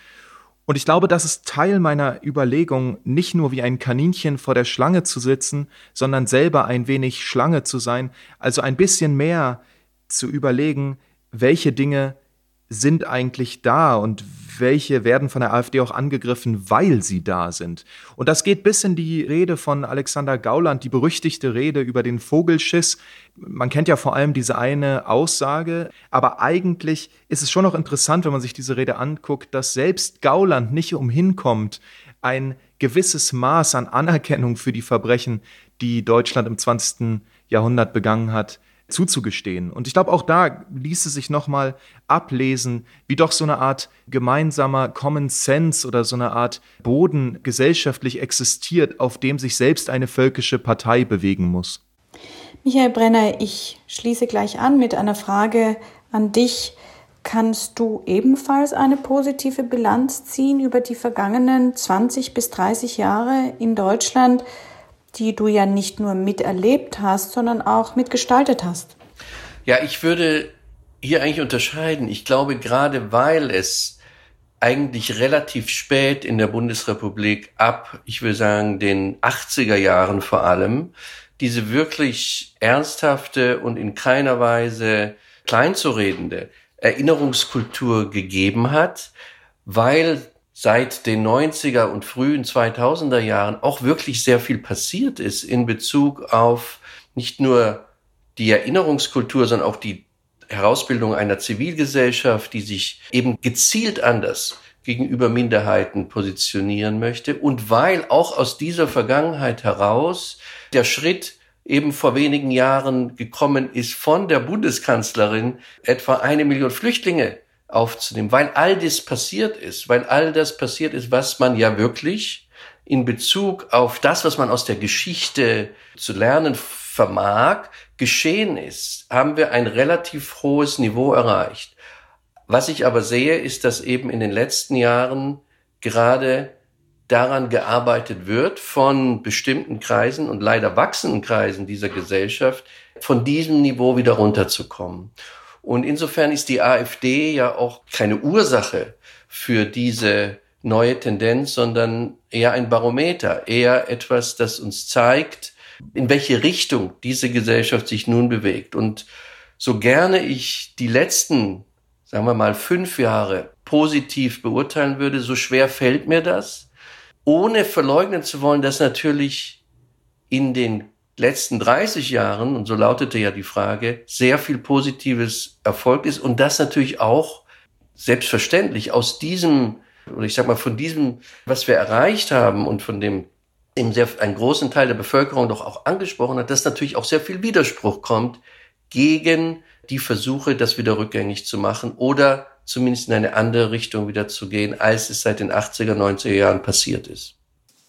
Speaker 5: Und ich glaube, das ist Teil meiner Überlegung, nicht nur wie ein Kaninchen vor der Schlange zu sitzen, sondern selber ein wenig Schlange zu sein, also ein bisschen mehr zu überlegen, welche Dinge sind eigentlich da und welche werden von der AfD auch angegriffen, weil sie da sind. Und das geht bis in die Rede von Alexander Gauland, die berüchtigte Rede über den Vogelschiss. Man kennt ja vor allem diese eine Aussage, aber eigentlich ist es schon noch interessant, wenn man sich diese Rede anguckt, dass selbst Gauland nicht umhinkommt, ein gewisses Maß an Anerkennung für die Verbrechen, die Deutschland im 20. Jahrhundert begangen hat, zuzugestehen. Und ich glaube, auch da ließe sich nochmal ablesen, wie doch so eine Art gemeinsamer Common Sense oder so eine Art Boden gesellschaftlich existiert, auf dem sich selbst eine völkische Partei bewegen muss.
Speaker 7: Michael Brenner, ich schließe gleich an mit einer Frage an dich. Kannst du ebenfalls eine positive Bilanz ziehen über die vergangenen 20 bis 30 Jahre in Deutschland? Die du ja nicht nur miterlebt hast, sondern auch mitgestaltet hast.
Speaker 6: Ja, ich würde hier eigentlich unterscheiden. Ich glaube, gerade weil es eigentlich relativ spät in der Bundesrepublik ab, ich will sagen, den 80er Jahren vor allem, diese wirklich ernsthafte und in keiner Weise kleinzuredende Erinnerungskultur gegeben hat, weil seit den 90er und frühen 2000er Jahren auch wirklich sehr viel passiert ist in Bezug auf nicht nur die Erinnerungskultur, sondern auch die Herausbildung einer Zivilgesellschaft, die sich eben gezielt anders gegenüber Minderheiten positionieren möchte. Und weil auch aus dieser Vergangenheit heraus der Schritt eben vor wenigen Jahren gekommen ist von der Bundeskanzlerin, etwa eine Million Flüchtlinge aufzunehmen, weil all das passiert ist, weil all das passiert ist, was man ja wirklich in Bezug auf das, was man aus der Geschichte zu lernen vermag, geschehen ist, haben wir ein relativ hohes Niveau erreicht. Was ich aber sehe, ist, dass eben in den letzten Jahren gerade daran gearbeitet wird von bestimmten Kreisen und leider wachsenden Kreisen dieser Gesellschaft, von diesem Niveau wieder runterzukommen. Und insofern ist die AfD ja auch keine Ursache für diese neue Tendenz, sondern eher ein Barometer, eher etwas, das uns zeigt, in welche Richtung diese Gesellschaft sich nun bewegt. Und so gerne ich die letzten, sagen wir mal, fünf Jahre positiv beurteilen würde, so schwer fällt mir das, ohne verleugnen zu wollen, dass natürlich in den letzten 30 Jahren, und so lautete ja die Frage, sehr viel Positives erfolgt ist und das natürlich auch selbstverständlich aus diesem, oder ich sag mal, von diesem, was wir erreicht haben und von dem eben sehr, einen großen Teil der Bevölkerung doch auch angesprochen hat, dass natürlich auch sehr viel Widerspruch kommt gegen die Versuche, das wieder rückgängig zu machen oder zumindest in eine andere Richtung wieder zu gehen, als es seit den 80er, 90er Jahren passiert ist.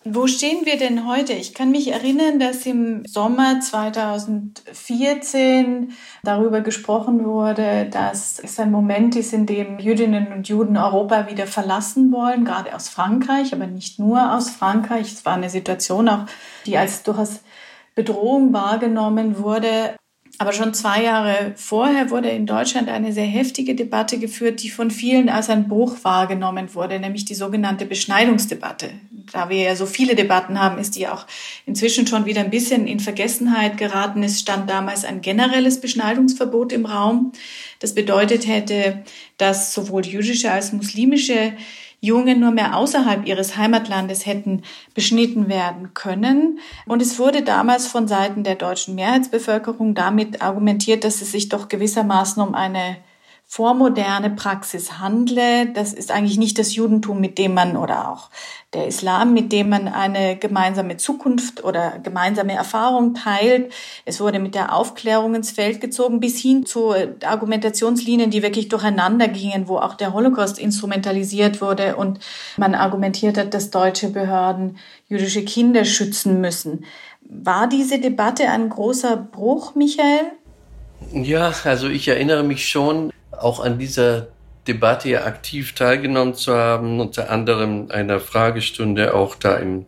Speaker 7: Wo stehen wir denn heute? Ich kann mich erinnern, dass im Sommer 2014 darüber gesprochen wurde, dass es ein Moment ist, in dem Jüdinnen und Juden Europa wieder verlassen wollen, gerade aus Frankreich, aber nicht nur aus Frankreich. Es war eine Situation auch, die als durchaus Bedrohung wahrgenommen wurde. Aber schon zwei Jahre vorher wurde in Deutschland eine sehr heftige Debatte geführt, die von vielen als ein Bruch wahrgenommen wurde, nämlich die sogenannte Beschneidungsdebatte. Da wir ja so viele Debatten haben, ist die auch inzwischen schon wieder ein bisschen in Vergessenheit geraten. Es stand damals ein generelles Beschneidungsverbot im Raum. Das bedeutet hätte, dass sowohl jüdische als muslimische Jungen nur mehr außerhalb ihres Heimatlandes hätten beschnitten werden können. Und es wurde damals von Seiten der deutschen Mehrheitsbevölkerung damit argumentiert, dass es sich doch gewissermaßen um eine vormoderne Praxis handle. Das ist eigentlich nicht das Judentum, mit dem man oder auch der Islam, mit dem man eine gemeinsame Zukunft oder gemeinsame Erfahrung teilt. Es wurde mit der Aufklärung ins Feld gezogen bis hin zu Argumentationslinien, die wirklich durcheinander gingen, wo auch der Holocaust instrumentalisiert wurde und man argumentiert hat, dass deutsche Behörden jüdische Kinder schützen müssen. War diese Debatte ein großer Bruch, Michael?
Speaker 6: Ja, also ich erinnere mich schon, auch an dieser Debatte ja aktiv teilgenommen zu haben, unter anderem einer Fragestunde auch da im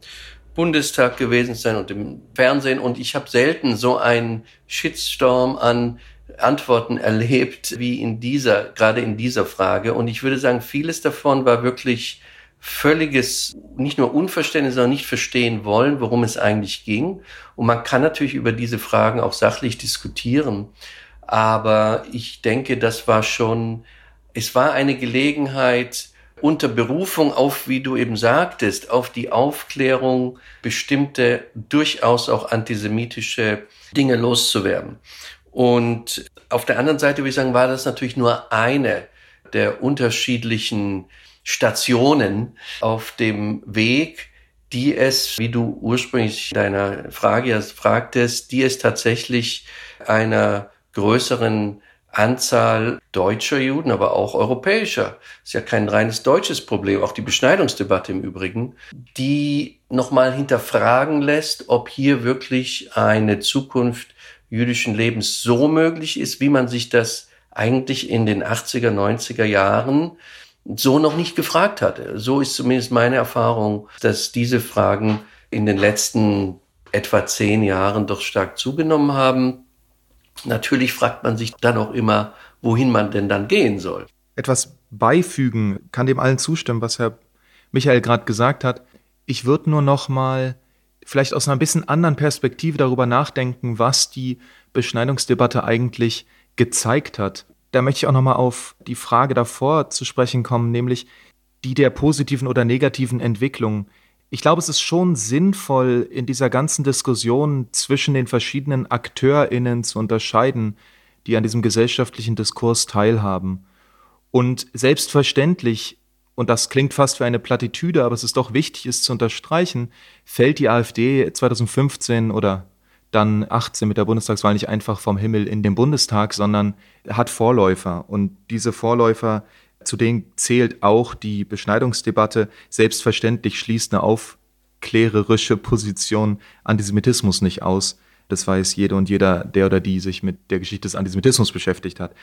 Speaker 6: Bundestag gewesen sein und im Fernsehen. Und ich habe selten so einen Shitstorm an Antworten erlebt wie in dieser, gerade in dieser Frage. Und ich würde sagen, vieles davon war wirklich völliges, nicht nur Unverständnis, sondern nicht verstehen wollen, worum es eigentlich ging. Und man kann natürlich über diese Fragen auch sachlich diskutieren. Aber ich denke, das war schon, es war eine Gelegenheit, unter Berufung auf, wie du eben sagtest, auf die Aufklärung bestimmte, durchaus auch antisemitische Dinge loszuwerden. Und auf der anderen Seite würde ich sagen, war das natürlich nur eine der unterschiedlichen Stationen auf dem Weg, die es, wie du ursprünglich deiner Frage fragtest, die es tatsächlich einer größeren Anzahl deutscher Juden, aber auch europäischer. Ist ja kein reines deutsches Problem, auch die Beschneidungsdebatte im Übrigen, die nochmal hinterfragen lässt, ob hier wirklich eine Zukunft jüdischen Lebens so möglich ist, wie man sich das eigentlich in den 80er, 90er Jahren so noch nicht gefragt hatte. So ist zumindest meine Erfahrung, dass diese Fragen in den letzten etwa zehn Jahren doch stark zugenommen haben. Natürlich fragt man sich dann auch immer, wohin man denn dann gehen soll.
Speaker 5: Etwas beifügen, kann dem allen zustimmen, was Herr Michael gerade gesagt hat. Ich würde nur noch mal vielleicht aus einer bisschen anderen Perspektive darüber nachdenken, was die Beschneidungsdebatte eigentlich gezeigt hat. da möchte ich auch nochmal auf die Frage davor zu sprechen kommen, nämlich die der positiven oder negativen Entwicklung. Ich glaube, es ist schon sinnvoll, in dieser ganzen Diskussion zwischen den verschiedenen AkteurInnen zu unterscheiden, die an diesem gesellschaftlichen Diskurs teilhaben. Und selbstverständlich, und das klingt fast wie eine Plattitüde, aber es ist doch wichtig, es zu unterstreichen, fällt die AfD 2015 oder dann 18 mit der Bundestagswahl nicht einfach vom Himmel in den Bundestag, sondern hat Vorläufer. Und diese Vorläufer, zu denen zählt auch die Beschneidungsdebatte. Selbstverständlich schließt eine aufklärerische Position Antisemitismus nicht aus. Das weiß jeder und jeder, der oder die sich mit der Geschichte des Antisemitismus beschäftigt hat.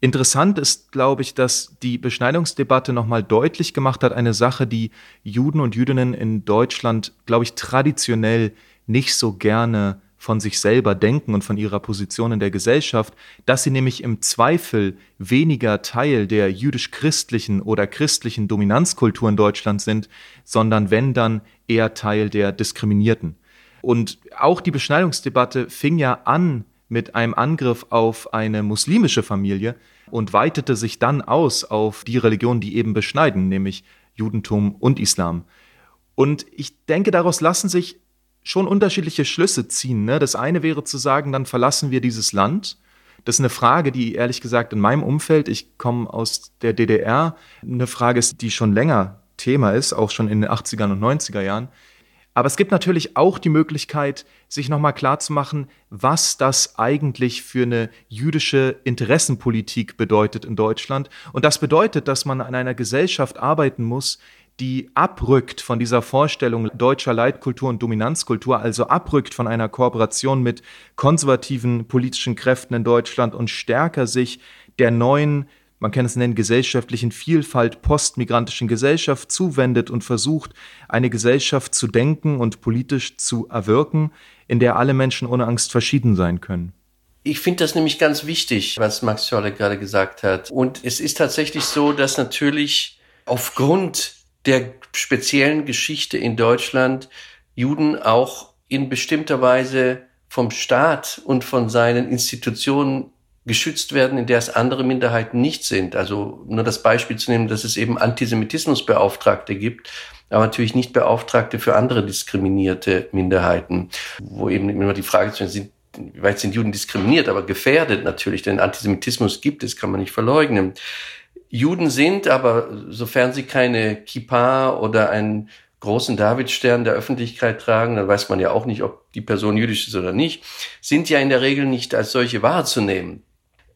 Speaker 5: Interessant ist, glaube ich, dass die Beschneidungsdebatte nochmal deutlich gemacht hat, eine Sache, die Juden und Jüdinnen in Deutschland, glaube ich, traditionell nicht so gerne von sich selber denken und von ihrer Position in der Gesellschaft, dass sie nämlich im Zweifel weniger Teil der jüdisch-christlichen oder christlichen Dominanzkultur in Deutschland sind, sondern wenn dann eher Teil der Diskriminierten. Und auch die Beschneidungsdebatte fing ja an mit einem Angriff auf eine muslimische Familie und weitete sich dann aus auf die Religionen, die eben beschneiden, nämlich Judentum und Islam. Und ich denke, daraus lassen sich schon unterschiedliche Schlüsse ziehen. Ne? Das eine wäre zu sagen, dann verlassen wir dieses Land. Das ist eine Frage, die ehrlich gesagt in meinem Umfeld, ich komme aus der DDR, eine Frage ist, die schon länger Thema ist, auch schon in den 80er und 90er Jahren. Aber es gibt natürlich auch die Möglichkeit, sich nochmal klarzumachen, was das eigentlich für eine jüdische Interessenpolitik bedeutet in Deutschland. Und das bedeutet, dass man an einer Gesellschaft arbeiten muss, die abrückt von dieser Vorstellung deutscher Leitkultur und Dominanzkultur, also abrückt von einer Kooperation mit konservativen politischen Kräften in Deutschland und stärker sich der neuen, man kann es nennen, gesellschaftlichen Vielfalt postmigrantischen Gesellschaft zuwendet und versucht, eine Gesellschaft zu denken und politisch zu erwirken, in der alle Menschen ohne Angst verschieden sein können.
Speaker 6: Ich finde das nämlich ganz wichtig, was Max Scholle gerade gesagt hat. Und es ist tatsächlich so, dass natürlich aufgrund der speziellen Geschichte in Deutschland Juden auch in bestimmter Weise vom Staat und von seinen Institutionen geschützt werden, in der es andere Minderheiten nicht sind. Also nur das Beispiel zu nehmen, dass es eben Antisemitismusbeauftragte gibt, aber natürlich nicht Beauftragte für andere diskriminierte Minderheiten, wo eben immer die Frage zu sind, wie weit sind Juden diskriminiert, aber gefährdet natürlich, denn Antisemitismus gibt es, kann man nicht verleugnen. Juden sind, aber sofern sie keine Kippa oder einen großen Davidstern der Öffentlichkeit tragen, dann weiß man ja auch nicht, ob die Person jüdisch ist oder nicht, sind ja in der Regel nicht als solche wahrzunehmen.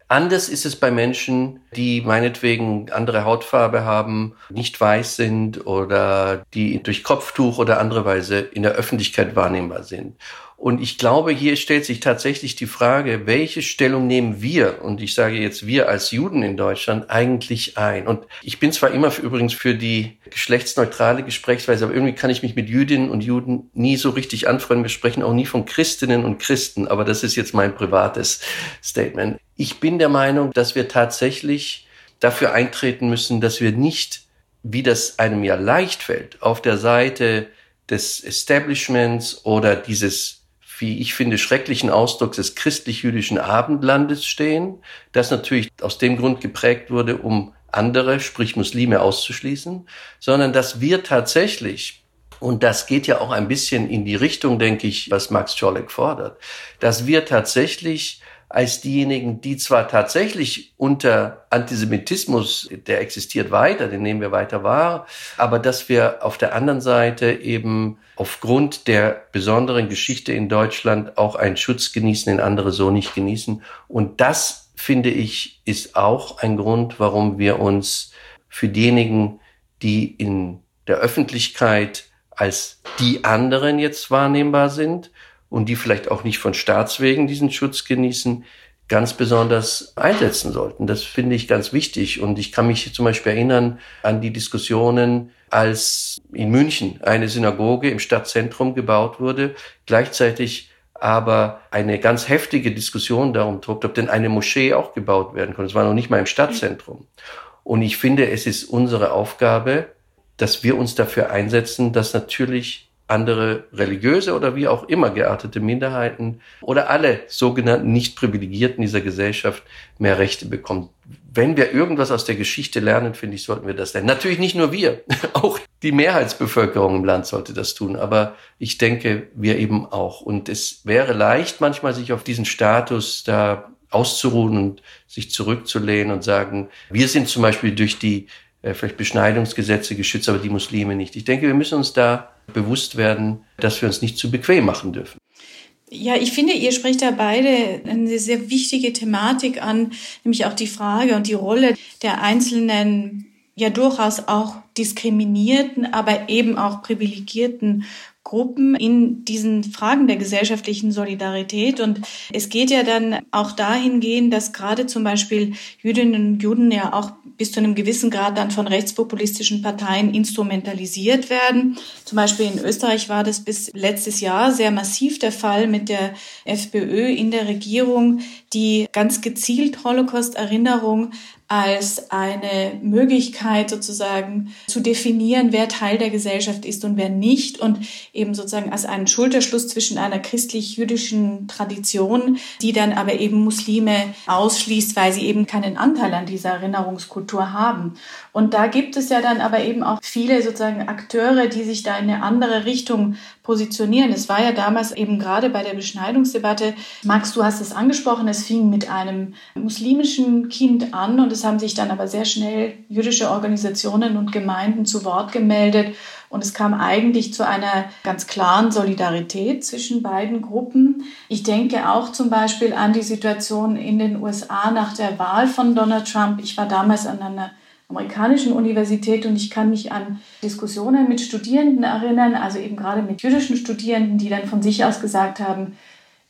Speaker 6: Anders ist es bei Menschen, die meinetwegen andere Hautfarbe haben, nicht weiß sind oder die durch Kopftuch oder andere Weise in der Öffentlichkeit wahrnehmbar sind. Und ich glaube, hier stellt sich tatsächlich die Frage, welche Stellung nehmen wir, und ich sage jetzt wir als Juden in Deutschland, eigentlich ein? Und ich bin zwar immer für, übrigens für die geschlechtsneutrale Gesprächsweise, aber irgendwie kann ich mich mit Jüdinnen und Juden nie so richtig anfreunden. Wir sprechen auch nie von Christinnen und Christen, aber das ist jetzt mein privates Statement. Ich bin der Meinung, dass wir tatsächlich dafür eintreten müssen, dass wir nicht, wie das einem ja leicht fällt, auf der Seite des Establishments oder dieses wie ich finde, schrecklichen Ausdrucks des christlich-jüdischen Abendlandes stehen, das natürlich aus dem Grund geprägt wurde, um andere, sprich Muslime auszuschließen, sondern dass wir tatsächlich, und das geht ja auch ein bisschen in die Richtung, denke ich, was Max Czolek fordert, dass wir tatsächlich als diejenigen, die zwar tatsächlich unter Antisemitismus, der existiert weiter, den nehmen wir weiter wahr, aber dass wir auf der anderen Seite eben aufgrund der besonderen Geschichte in Deutschland auch einen Schutz genießen, den andere so nicht genießen. Und das, finde ich, ist auch ein Grund, warum wir uns für diejenigen, die in der Öffentlichkeit als die anderen jetzt wahrnehmbar sind, und die vielleicht auch nicht von Staatswegen diesen Schutz genießen, ganz besonders einsetzen sollten. Das finde ich ganz wichtig. Und ich kann mich zum Beispiel erinnern an die Diskussionen, als in München eine Synagoge im Stadtzentrum gebaut wurde, gleichzeitig aber eine ganz heftige Diskussion darum tobt, ob denn eine Moschee auch gebaut werden konnte. Es war noch nicht mal im Stadtzentrum. Und ich finde, es ist unsere Aufgabe, dass wir uns dafür einsetzen, dass natürlich andere religiöse oder wie auch immer geartete Minderheiten oder alle sogenannten nicht privilegierten dieser Gesellschaft mehr Rechte bekommen. Wenn wir irgendwas aus der Geschichte lernen, finde ich, sollten wir das lernen. Natürlich nicht nur wir, auch die Mehrheitsbevölkerung im Land sollte das tun, aber ich denke, wir eben auch. Und es wäre leicht manchmal, sich auf diesen Status da auszuruhen und sich zurückzulehnen und sagen, wir sind zum Beispiel durch die äh, vielleicht Beschneidungsgesetze geschützt, aber die Muslime nicht. Ich denke, wir müssen uns da bewusst werden, dass wir uns nicht zu bequem machen dürfen.
Speaker 7: Ja, ich finde, ihr spricht da beide eine sehr wichtige Thematik an, nämlich auch die Frage und die Rolle der einzelnen, ja durchaus auch diskriminierten, aber eben auch privilegierten Gruppen in diesen Fragen der gesellschaftlichen Solidarität. Und es geht ja dann auch dahingehend, dass gerade zum Beispiel Jüdinnen und Juden ja auch bis zu einem gewissen Grad dann von rechtspopulistischen Parteien instrumentalisiert werden. Zum Beispiel in Österreich war das bis letztes Jahr sehr massiv der Fall mit der FPÖ in der Regierung, die ganz gezielt Holocaust-Erinnerung als eine Möglichkeit sozusagen zu definieren, wer Teil der Gesellschaft ist und wer nicht und eben sozusagen als einen Schulterschluss zwischen einer christlich-jüdischen Tradition, die dann aber eben Muslime ausschließt, weil sie eben keinen Anteil an dieser Erinnerungskultur haben. Und da gibt es ja dann aber eben auch viele sozusagen Akteure, die sich da in eine andere Richtung positionieren. Es war ja damals eben gerade bei der Beschneidungsdebatte, Max, du hast es angesprochen, es fing mit einem muslimischen Kind an und es haben sich dann aber sehr schnell jüdische Organisationen und Gemeinden zu Wort gemeldet und es kam eigentlich zu einer ganz klaren Solidarität zwischen beiden Gruppen. Ich denke auch zum Beispiel an die Situation in den USA nach der Wahl von Donald Trump. Ich war damals an einer amerikanischen Universität und ich kann mich an Diskussionen mit Studierenden erinnern, also eben gerade mit jüdischen Studierenden, die dann von sich aus gesagt haben,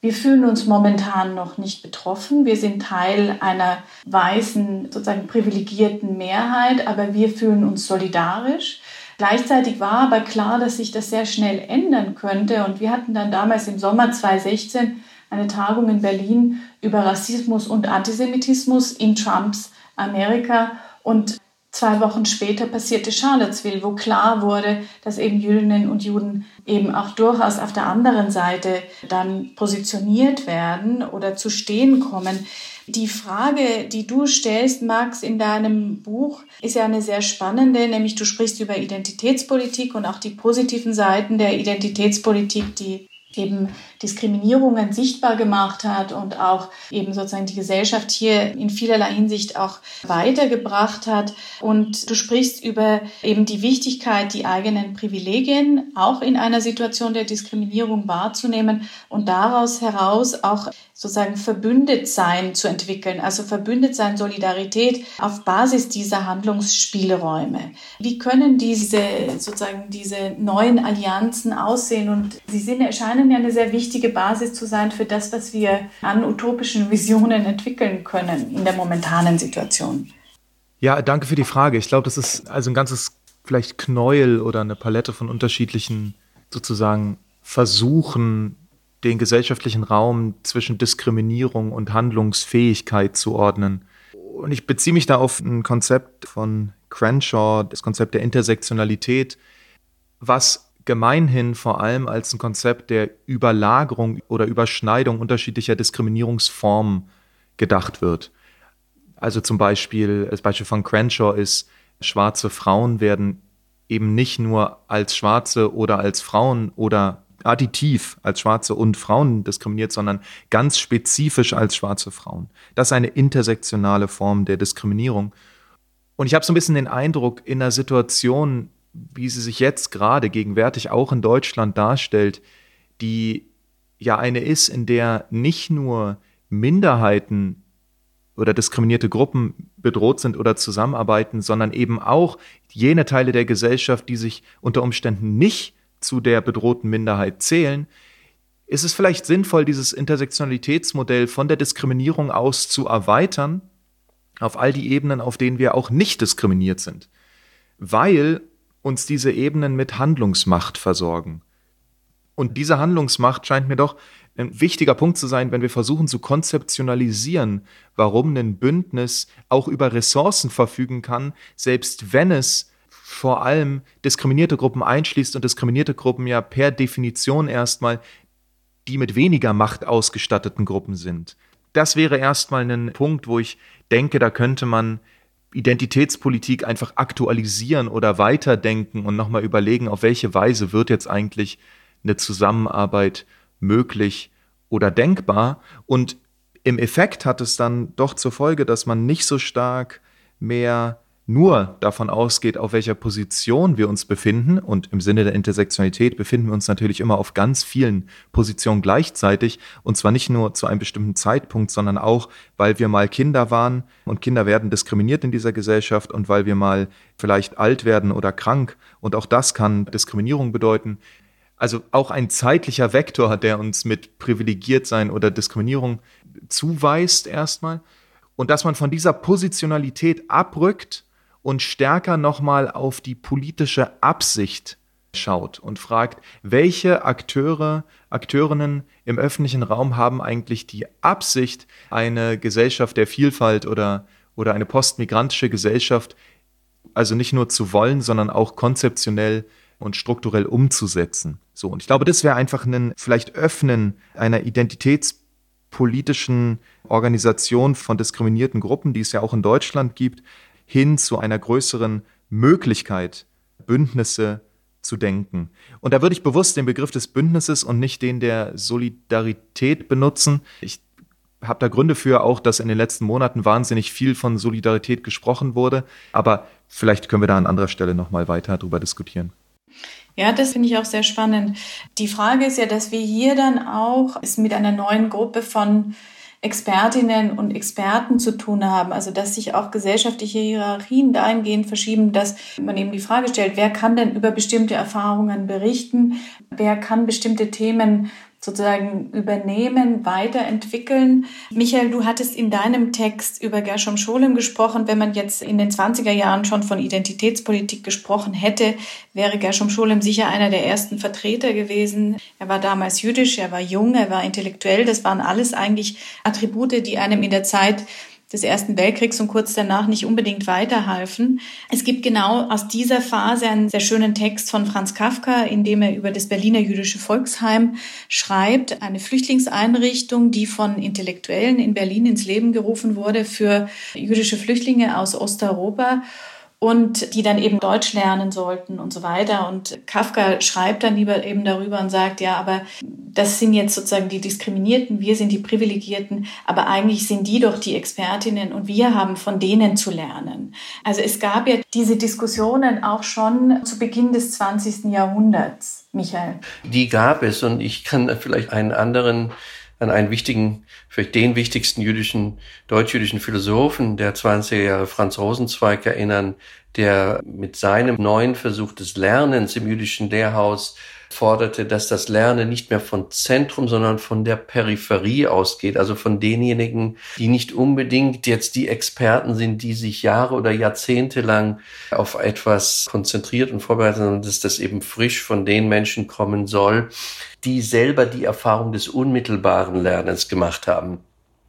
Speaker 7: wir fühlen uns momentan noch nicht betroffen. Wir sind Teil einer weißen, sozusagen privilegierten Mehrheit, aber wir fühlen uns solidarisch. Gleichzeitig war aber klar, dass sich das sehr schnell ändern könnte. Und wir hatten dann damals im Sommer 2016 eine Tagung in Berlin über Rassismus und Antisemitismus in Trumps Amerika. Und Zwei Wochen später passierte Charlottesville, wo klar wurde, dass eben Jüdinnen und Juden eben auch durchaus auf der anderen Seite dann positioniert werden oder zu stehen kommen. Die Frage, die du stellst, Max, in deinem Buch, ist ja eine sehr spannende, nämlich du sprichst über Identitätspolitik und auch die positiven Seiten der Identitätspolitik, die eben Diskriminierungen sichtbar gemacht hat und auch eben sozusagen die Gesellschaft hier in vielerlei Hinsicht auch weitergebracht hat. Und du sprichst über eben die Wichtigkeit, die eigenen Privilegien auch in einer Situation der Diskriminierung wahrzunehmen und daraus heraus auch sozusagen verbündet sein zu entwickeln, also verbündet sein Solidarität auf Basis dieser Handlungsspielräume. Wie können diese sozusagen diese neuen Allianzen aussehen? Und sie sind, erscheinen ja eine sehr wichtige Basis zu sein für das, was wir an utopischen Visionen entwickeln können in der momentanen Situation.
Speaker 5: Ja, danke für die Frage. Ich glaube, das ist also ein ganzes vielleicht Knäuel oder eine Palette von unterschiedlichen sozusagen Versuchen, den gesellschaftlichen Raum zwischen Diskriminierung und Handlungsfähigkeit zu ordnen. Und ich beziehe mich da auf ein Konzept von Crenshaw, das Konzept der Intersektionalität, was gemeinhin vor allem als ein Konzept der Überlagerung oder Überschneidung unterschiedlicher Diskriminierungsformen gedacht wird. Also zum Beispiel, das Beispiel von Crenshaw ist, schwarze Frauen werden eben nicht nur als Schwarze oder als Frauen oder additiv als Schwarze und Frauen diskriminiert, sondern ganz spezifisch als schwarze Frauen. Das ist eine intersektionale Form der Diskriminierung. Und ich habe so ein bisschen den Eindruck, in einer Situation, wie sie sich jetzt gerade gegenwärtig auch in Deutschland darstellt, die ja eine ist, in der nicht nur Minderheiten oder diskriminierte Gruppen bedroht sind oder zusammenarbeiten, sondern eben auch jene Teile der Gesellschaft, die sich unter Umständen nicht zu der bedrohten Minderheit zählen, ist es vielleicht sinnvoll, dieses Intersektionalitätsmodell von der Diskriminierung aus zu erweitern auf all die Ebenen, auf denen wir auch nicht diskriminiert sind, weil uns diese Ebenen mit Handlungsmacht versorgen. Und diese Handlungsmacht scheint mir doch ein wichtiger Punkt zu sein, wenn wir versuchen zu konzeptionalisieren, warum ein Bündnis auch über Ressourcen verfügen kann, selbst wenn es vor allem diskriminierte Gruppen einschließt und diskriminierte Gruppen ja per Definition erstmal die mit weniger Macht ausgestatteten Gruppen sind. Das wäre erstmal ein Punkt, wo ich denke, da könnte man Identitätspolitik einfach aktualisieren oder weiterdenken und nochmal überlegen, auf welche Weise wird jetzt eigentlich eine Zusammenarbeit möglich oder denkbar. Und im Effekt hat es dann doch zur Folge, dass man nicht so stark mehr nur davon ausgeht, auf welcher Position wir uns befinden, und im Sinne der Intersektionalität befinden wir uns natürlich immer auf ganz vielen Positionen gleichzeitig, und zwar nicht nur zu einem bestimmten Zeitpunkt, sondern auch, weil wir mal Kinder waren und Kinder werden diskriminiert in dieser Gesellschaft und weil wir mal vielleicht alt werden oder krank, und auch das kann Diskriminierung bedeuten. Also auch ein zeitlicher Vektor, der uns mit privilegiert sein oder Diskriminierung zuweist erstmal. Und dass man von dieser Positionalität abrückt und stärker nochmal auf die politische Absicht schaut und fragt, welche Akteure, Akteurinnen im öffentlichen Raum haben eigentlich die Absicht, eine Gesellschaft der Vielfalt oder, oder eine postmigrantische Gesellschaft also nicht nur zu wollen, sondern auch konzeptionell und strukturell umzusetzen. So, und ich glaube, das wäre einfach ein vielleicht Öffnen einer identitätspolitischen Organisation von diskriminierten Gruppen, die es ja auch in Deutschland gibt, hin zu einer größeren Möglichkeit, Bündnisse zu denken. Und da würde ich bewusst den Begriff des Bündnisses und nicht den der Solidarität benutzen. Ich habe da Gründe für auch, dass in den letzten Monaten wahnsinnig viel von Solidarität gesprochen wurde. Aber vielleicht können wir da an anderer Stelle nochmal weiter darüber diskutieren.
Speaker 7: Ja, das finde ich auch sehr spannend. Die Frage ist ja, dass wir hier dann auch es mit einer neuen Gruppe von Expertinnen und Experten zu tun haben. Also dass sich auch gesellschaftliche Hierarchien dahingehend verschieben, dass man eben die Frage stellt, wer kann denn über bestimmte Erfahrungen berichten, wer kann bestimmte Themen sozusagen übernehmen, weiterentwickeln. Michael, du hattest in deinem Text über Gershom Scholem gesprochen. Wenn man jetzt in den 20er Jahren schon von Identitätspolitik gesprochen hätte, wäre Gershom Scholem sicher einer der ersten Vertreter gewesen. Er war damals jüdisch, er war jung, er war intellektuell. Das waren alles eigentlich Attribute, die einem in der Zeit des Ersten Weltkriegs und kurz danach nicht unbedingt weiterhalfen. Es gibt genau aus dieser Phase einen sehr schönen Text von Franz Kafka, in dem er über das Berliner jüdische Volksheim schreibt, eine Flüchtlingseinrichtung, die von Intellektuellen in Berlin ins Leben gerufen wurde für jüdische Flüchtlinge aus Osteuropa und die dann eben Deutsch lernen sollten und so weiter. Und Kafka schreibt dann lieber eben darüber und sagt, ja, aber das sind jetzt sozusagen die Diskriminierten, wir sind die Privilegierten, aber eigentlich sind die doch die Expertinnen und wir haben von denen zu lernen. Also es gab ja diese Diskussionen auch schon zu Beginn des 20. Jahrhunderts, Michael.
Speaker 6: Die gab es und ich kann vielleicht einen anderen an einen wichtigen, vielleicht den wichtigsten jüdischen, deutsch-jüdischen Philosophen der 20er Jahre, Franz Rosenzweig, erinnern, der mit seinem neuen Versuch des Lernens im jüdischen Lehrhaus forderte, dass das Lernen nicht mehr von Zentrum, sondern von der Peripherie ausgeht, also von denjenigen, die nicht unbedingt jetzt die Experten sind, die sich Jahre oder Jahrzehnte lang auf etwas konzentriert und vorbereitet, sondern dass das eben frisch von den Menschen kommen soll, die selber die Erfahrung des unmittelbaren Lernens gemacht haben.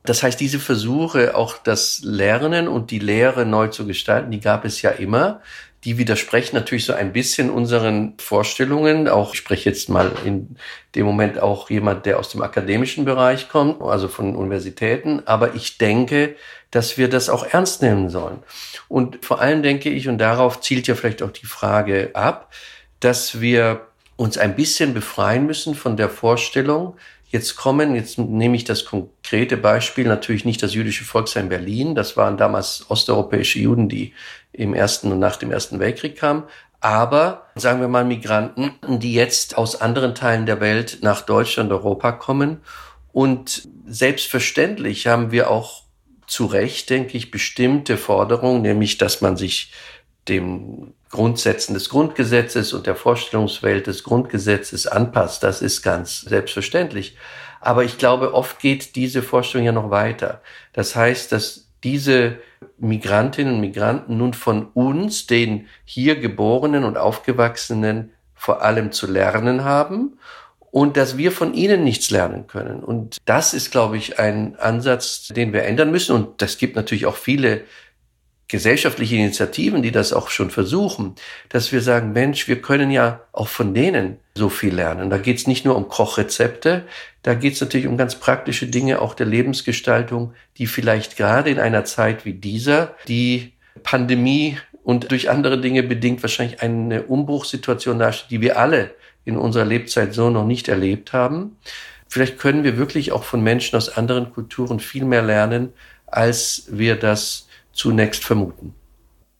Speaker 6: Das heißt, diese Versuche, auch das Lernen und die Lehre neu zu gestalten, die gab es ja immer. Die widersprechen natürlich so ein bisschen unseren Vorstellungen. Auch ich spreche jetzt mal in dem Moment auch jemand, der aus dem akademischen Bereich kommt, also von Universitäten. Aber ich denke, dass wir das auch ernst nehmen sollen. Und vor allem denke ich, und darauf zielt ja vielleicht auch die Frage ab, dass wir uns ein bisschen befreien müssen von der Vorstellung, jetzt kommen, jetzt nehme ich das konkrete Beispiel, natürlich nicht das jüdische Volksheim Berlin, das waren damals osteuropäische Juden, die im Ersten und nach dem Ersten Weltkrieg kamen, aber sagen wir mal Migranten, die jetzt aus anderen Teilen der Welt nach Deutschland, Europa kommen. Und selbstverständlich haben wir auch zu Recht, denke ich, bestimmte Forderungen, nämlich dass man sich dem Grundsätzen des Grundgesetzes und der Vorstellungswelt des Grundgesetzes anpasst. Das ist ganz selbstverständlich. Aber ich glaube, oft geht diese Vorstellung ja noch weiter. Das heißt, dass diese Migrantinnen und Migranten nun von uns, den hier geborenen und aufgewachsenen, vor allem zu lernen haben und dass wir von ihnen nichts lernen können. Und das ist, glaube ich, ein Ansatz, den wir ändern müssen. Und das gibt natürlich auch viele gesellschaftliche Initiativen, die das auch schon versuchen, dass wir sagen, Mensch, wir können ja auch von denen so viel lernen. Da geht es nicht nur um Kochrezepte, da geht es natürlich um ganz praktische Dinge auch der Lebensgestaltung, die vielleicht gerade in einer Zeit wie dieser, die Pandemie und durch andere Dinge bedingt wahrscheinlich eine Umbruchssituation darstellt, die wir alle in unserer Lebzeit so noch nicht erlebt haben. Vielleicht können wir wirklich auch von Menschen aus anderen Kulturen viel mehr lernen, als wir das zunächst vermuten.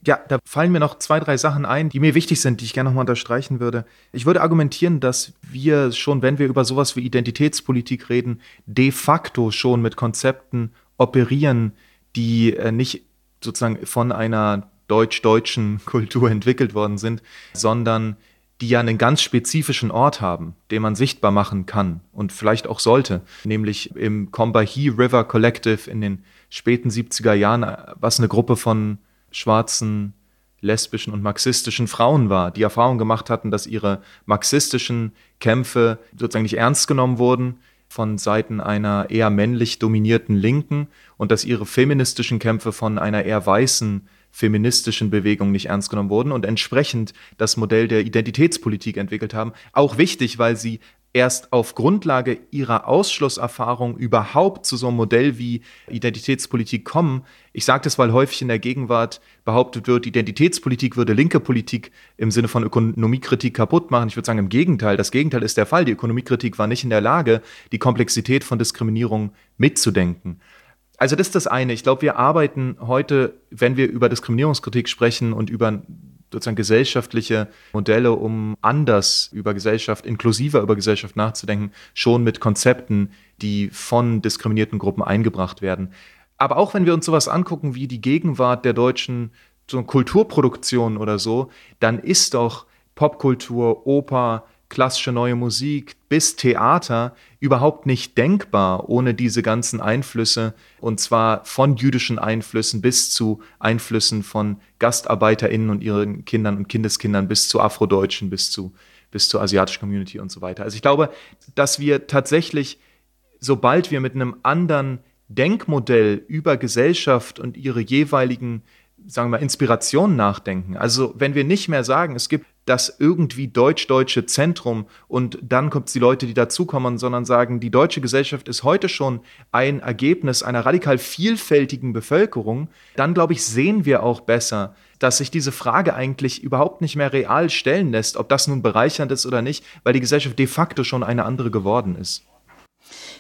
Speaker 5: Ja, da fallen mir noch zwei, drei Sachen ein, die mir wichtig sind, die ich gerne nochmal unterstreichen würde. Ich würde argumentieren, dass wir schon, wenn wir über sowas wie Identitätspolitik reden, de facto schon mit Konzepten operieren, die äh, nicht sozusagen von einer deutsch-deutschen Kultur entwickelt worden sind, sondern die ja einen ganz spezifischen Ort haben, den man sichtbar machen kann und vielleicht auch sollte, nämlich im Combahee River Collective in den späten 70er Jahren, was eine Gruppe von schwarzen, lesbischen und marxistischen Frauen war, die Erfahrung gemacht hatten, dass ihre marxistischen Kämpfe sozusagen nicht ernst genommen wurden von Seiten einer eher männlich dominierten Linken und dass ihre feministischen Kämpfe von einer eher weißen feministischen Bewegung nicht ernst genommen wurden und entsprechend das Modell der Identitätspolitik entwickelt haben. Auch wichtig, weil sie erst auf Grundlage ihrer Ausschlusserfahrung überhaupt zu so einem Modell wie Identitätspolitik kommen. Ich sage das, weil häufig in der Gegenwart behauptet wird, Identitätspolitik würde linke Politik im Sinne von Ökonomiekritik kaputt machen. Ich würde sagen, im Gegenteil. Das Gegenteil ist der Fall. Die Ökonomiekritik war nicht in der Lage, die Komplexität von Diskriminierung mitzudenken. Also das ist das eine. Ich glaube, wir arbeiten heute, wenn wir über Diskriminierungskritik sprechen und über sozusagen gesellschaftliche Modelle, um anders über Gesellschaft, inklusiver über Gesellschaft nachzudenken, schon mit Konzepten, die von diskriminierten Gruppen eingebracht werden. Aber auch wenn wir uns sowas angucken wie die Gegenwart der deutschen so Kulturproduktion oder so, dann ist doch Popkultur, Oper, klassische neue Musik bis Theater überhaupt nicht denkbar ohne diese ganzen Einflüsse und zwar von jüdischen Einflüssen bis zu Einflüssen von GastarbeiterInnen und ihren Kindern und Kindeskindern bis zu Afrodeutschen, bis zu, bis zur asiatischen Community und so weiter. Also ich glaube, dass wir tatsächlich, sobald wir mit einem anderen Denkmodell über Gesellschaft und ihre jeweiligen sagen wir Inspiration nachdenken. Also wenn wir nicht mehr sagen, es gibt das irgendwie deutsch-deutsche Zentrum und dann kommt es die Leute, die dazukommen, sondern sagen, die deutsche Gesellschaft ist heute schon ein Ergebnis einer radikal vielfältigen Bevölkerung, dann glaube ich, sehen wir auch besser, dass sich diese Frage eigentlich überhaupt nicht mehr real stellen lässt, ob das nun bereichernd ist oder nicht, weil die Gesellschaft de facto schon eine andere geworden ist.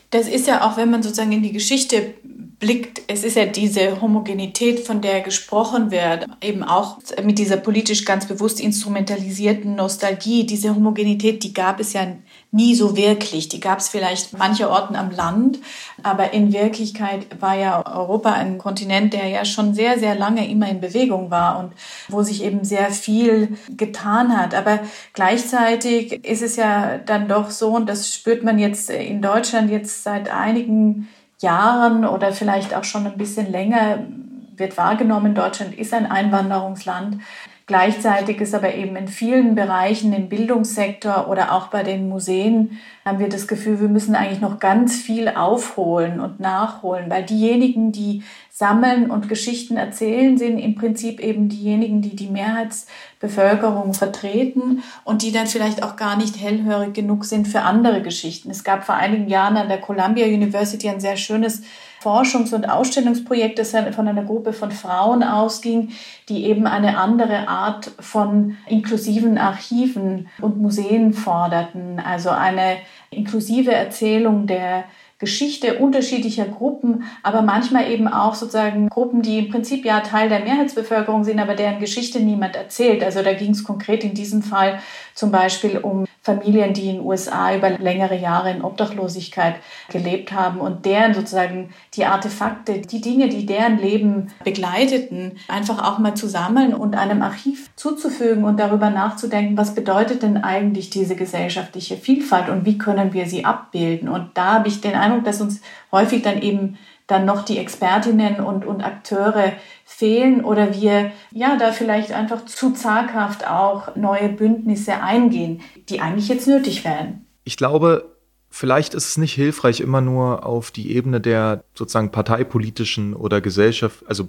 Speaker 7: Das ist ja auch, wenn man sozusagen in die Geschichte blickt, es ist ja diese Homogenität, von der gesprochen wird, eben auch mit dieser politisch ganz bewusst instrumentalisierten Nostalgie. Diese Homogenität, die gab es ja nie so wirklich. Die gab es vielleicht manche Orten am Land, aber in Wirklichkeit war ja Europa ein Kontinent, der ja schon sehr, sehr lange immer in Bewegung war und wo sich eben sehr viel getan hat. Aber gleichzeitig ist es ja dann doch so, und das spürt man jetzt in Deutschland jetzt seit einigen Jahren oder vielleicht auch schon ein bisschen länger, wird wahrgenommen, Deutschland ist ein Einwanderungsland Gleichzeitig ist aber eben in vielen Bereichen im Bildungssektor oder auch bei den Museen haben wir das Gefühl, wir müssen eigentlich noch ganz viel aufholen und nachholen, weil diejenigen, die sammeln und Geschichten erzählen, sind im Prinzip eben diejenigen, die die Mehrheitsbevölkerung vertreten und die dann vielleicht auch gar nicht hellhörig genug sind für andere Geschichten. Es gab vor einigen Jahren an der Columbia University ein sehr schönes Forschungs- und Ausstellungsprojekt, das von einer Gruppe von Frauen ausging, die eben eine andere Art von inklusiven Archiven und Museen forderten. Also eine inklusive Erzählung der Geschichte unterschiedlicher Gruppen, aber manchmal eben auch sozusagen Gruppen, die im Prinzip ja Teil der Mehrheitsbevölkerung sind, aber deren Geschichte niemand erzählt. Also da ging es konkret in diesem Fall zum Beispiel um Familien, die in den USA über längere Jahre in Obdachlosigkeit gelebt haben und deren sozusagen die Artefakte, die Dinge, die deren Leben begleiteten, einfach auch mal zu sammeln und einem Archiv zuzufügen und darüber nachzudenken, was bedeutet denn eigentlich diese gesellschaftliche Vielfalt und wie können wir sie abbilden. Und da habe ich den Eindruck, dass uns häufig dann eben dann noch die Expertinnen und, und Akteure fehlen oder wir ja da vielleicht einfach zu zaghaft auch neue Bündnisse eingehen, die eigentlich jetzt nötig wären.
Speaker 5: Ich glaube, vielleicht ist es nicht hilfreich, immer nur auf die Ebene der sozusagen parteipolitischen oder Gesellschaft, also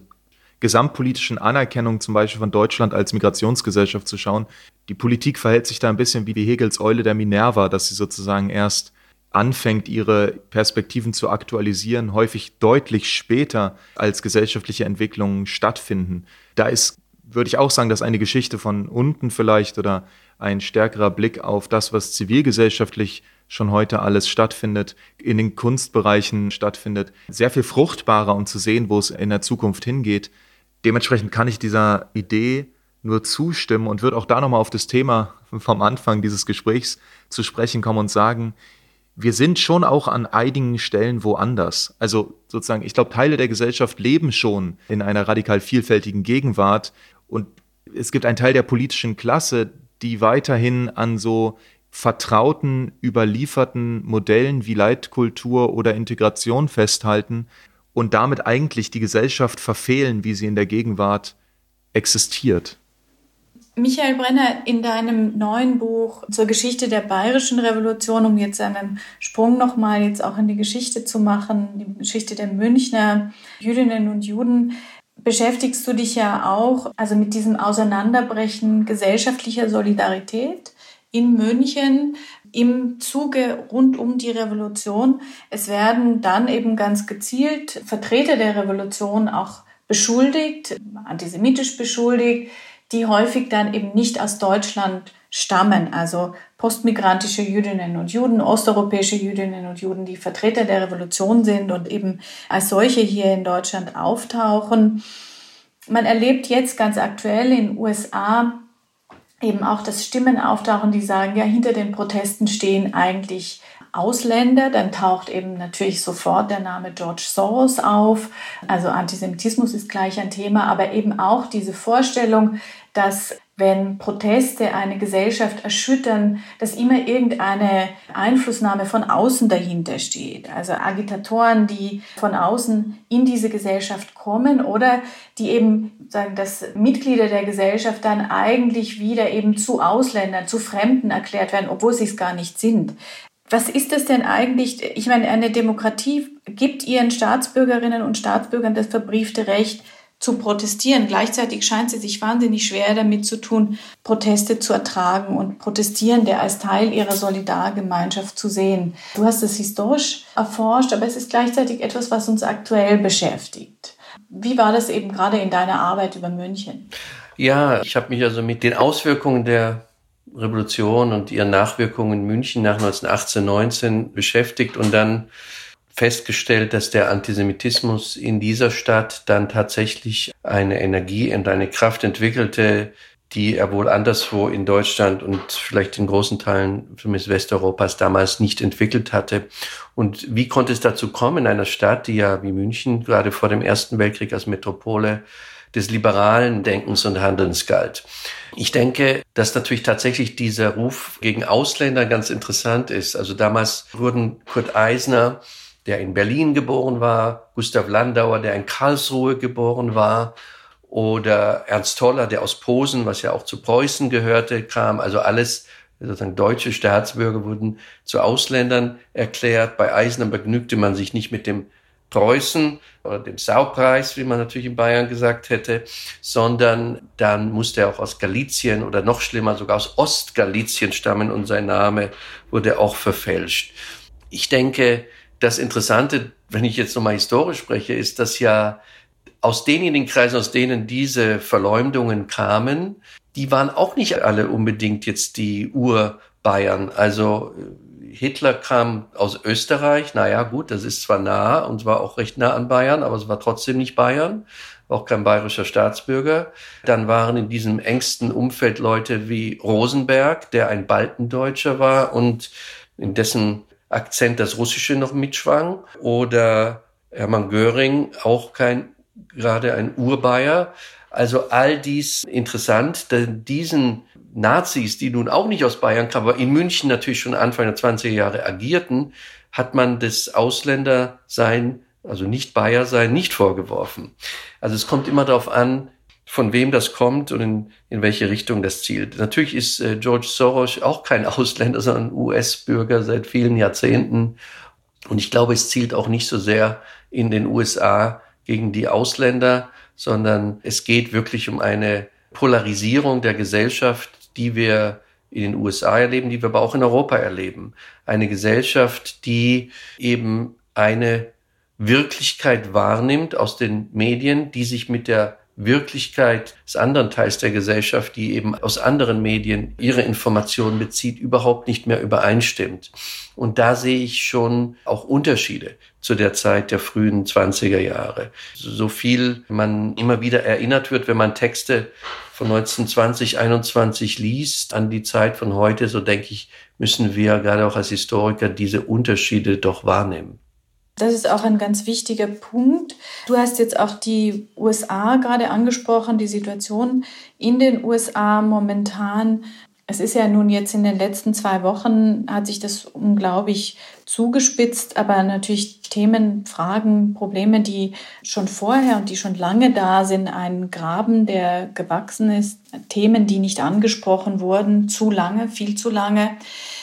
Speaker 5: gesamtpolitischen Anerkennung zum Beispiel von Deutschland als Migrationsgesellschaft zu schauen. Die Politik verhält sich da ein bisschen wie die Hegels Eule der Minerva, dass sie sozusagen erst anfängt, ihre Perspektiven zu aktualisieren, häufig deutlich später als gesellschaftliche Entwicklungen stattfinden. Da ist, würde ich auch sagen, dass eine Geschichte von unten vielleicht oder ein stärkerer Blick auf das, was zivilgesellschaftlich schon heute alles stattfindet, in den Kunstbereichen stattfindet, sehr viel fruchtbarer und zu sehen, wo es in der Zukunft hingeht. Dementsprechend kann ich dieser Idee nur zustimmen und würde auch da nochmal auf das Thema vom Anfang dieses Gesprächs zu sprechen kommen und sagen, wir sind schon auch an einigen Stellen woanders. Also sozusagen, ich glaube, Teile der Gesellschaft leben schon in einer radikal vielfältigen Gegenwart und es gibt einen Teil der politischen Klasse, die weiterhin an so vertrauten, überlieferten Modellen wie Leitkultur oder Integration festhalten und damit eigentlich die Gesellschaft verfehlen, wie sie in der Gegenwart existiert.
Speaker 7: Michael Brenner, in deinem neuen Buch zur Geschichte der Bayerischen Revolution, um jetzt einen Sprung nochmal jetzt auch in die Geschichte zu machen, die Geschichte der Münchner Jüdinnen und Juden, beschäftigst du dich ja auch also mit diesem Auseinanderbrechen gesellschaftlicher Solidarität in München im Zuge rund um die Revolution. Es werden dann eben ganz gezielt Vertreter der Revolution auch beschuldigt, antisemitisch beschuldigt, die häufig dann eben nicht aus Deutschland stammen, also postmigrantische Jüdinnen und Juden, osteuropäische Jüdinnen und Juden, die Vertreter der Revolution sind und eben als solche hier in Deutschland auftauchen. Man erlebt jetzt ganz aktuell in den USA eben auch, dass Stimmen auftauchen, die sagen, ja, hinter den Protesten stehen eigentlich Ausländer, dann taucht eben natürlich sofort der Name George Soros auf. Also Antisemitismus ist gleich ein Thema, aber eben auch diese Vorstellung, dass wenn Proteste eine Gesellschaft erschüttern, dass immer irgendeine Einflussnahme von außen dahinter steht. Also Agitatoren, die von außen in diese Gesellschaft kommen oder die eben sagen, dass Mitglieder der Gesellschaft dann eigentlich wieder eben zu Ausländern, zu Fremden erklärt werden, obwohl sie es gar nicht sind. Was ist das denn eigentlich? Ich meine, eine Demokratie gibt ihren Staatsbürgerinnen und Staatsbürgern das verbriefte Recht, zu protestieren. Gleichzeitig scheint sie sich wahnsinnig schwer damit zu tun, Proteste zu ertragen und Protestierende als Teil ihrer Solidargemeinschaft zu sehen. Du hast es historisch erforscht, aber es ist gleichzeitig etwas, was uns aktuell beschäftigt. Wie war das eben gerade in deiner Arbeit über München?
Speaker 6: Ja, ich habe mich also mit den Auswirkungen der Revolution und ihren Nachwirkungen in München nach 1918, 19 beschäftigt und dann festgestellt, dass der Antisemitismus in dieser Stadt dann tatsächlich eine Energie und eine Kraft entwickelte, die er wohl anderswo in Deutschland und vielleicht in großen Teilen zumindest Westeuropas damals nicht entwickelt hatte. Und wie konnte es dazu kommen in einer Stadt, die ja wie München gerade vor dem Ersten Weltkrieg als Metropole des liberalen Denkens und Handelns galt. Ich denke, dass natürlich tatsächlich dieser Ruf gegen Ausländer ganz interessant ist. Also damals wurden Kurt Eisner, der in Berlin geboren war, Gustav Landauer, der in Karlsruhe geboren war, oder Ernst Toller, der aus Posen, was ja auch zu Preußen gehörte, kam. Also alles sozusagen deutsche Staatsbürger wurden zu Ausländern erklärt. Bei Eisner begnügte man sich nicht mit dem Preußen oder dem Saupreis, wie man natürlich in Bayern gesagt hätte, sondern dann musste er auch aus Galizien oder noch schlimmer sogar aus Ostgalizien stammen und sein Name wurde auch verfälscht. Ich denke, das Interessante, wenn ich jetzt nochmal historisch spreche, ist, dass ja aus denjenigen Kreisen, aus denen diese Verleumdungen kamen, die waren auch nicht alle unbedingt jetzt die Urbayern. Also Hitler kam aus Österreich, naja gut, das ist zwar nah und war auch recht nah an Bayern, aber es war trotzdem nicht Bayern, auch kein bayerischer Staatsbürger. Dann waren in diesem engsten Umfeld Leute wie Rosenberg, der ein Baltendeutscher war und in dessen Akzent das Russische noch mitschwang. Oder Hermann Göring, auch kein, gerade ein Urbayer. Also all dies interessant, denn diesen Nazis, die nun auch nicht aus Bayern kamen, aber in München natürlich schon Anfang der 20er Jahre agierten, hat man das Ausländersein, also nicht Bayer sein, nicht vorgeworfen. Also es kommt immer darauf an, von wem das kommt und in, in welche Richtung das zielt. Natürlich ist äh, George Soros auch kein Ausländer, sondern US-Bürger seit vielen Jahrzehnten. Und ich glaube, es zielt auch nicht so sehr in den USA gegen die Ausländer, sondern es geht wirklich um eine Polarisierung der Gesellschaft, die wir in den USA erleben, die wir aber auch in Europa erleben. Eine Gesellschaft, die eben eine Wirklichkeit wahrnimmt aus den Medien, die sich mit der Wirklichkeit des anderen Teils der Gesellschaft, die eben aus anderen Medien ihre Informationen bezieht, überhaupt nicht mehr übereinstimmt. Und da sehe ich schon auch Unterschiede zu der Zeit der frühen 20er Jahre. So viel man immer wieder erinnert wird, wenn man Texte von 1920, 21 liest an die Zeit von heute, so denke ich, müssen wir gerade auch als Historiker diese Unterschiede doch wahrnehmen.
Speaker 7: Das ist auch ein ganz wichtiger Punkt. Du hast jetzt auch die USA gerade angesprochen, die Situation in den USA momentan. Es ist ja nun jetzt in den letzten zwei Wochen hat sich das unglaublich zugespitzt, aber natürlich Themen, Fragen, Probleme, die schon vorher und die schon lange da sind, ein Graben, der gewachsen ist, Themen, die nicht angesprochen wurden, zu lange, viel zu lange.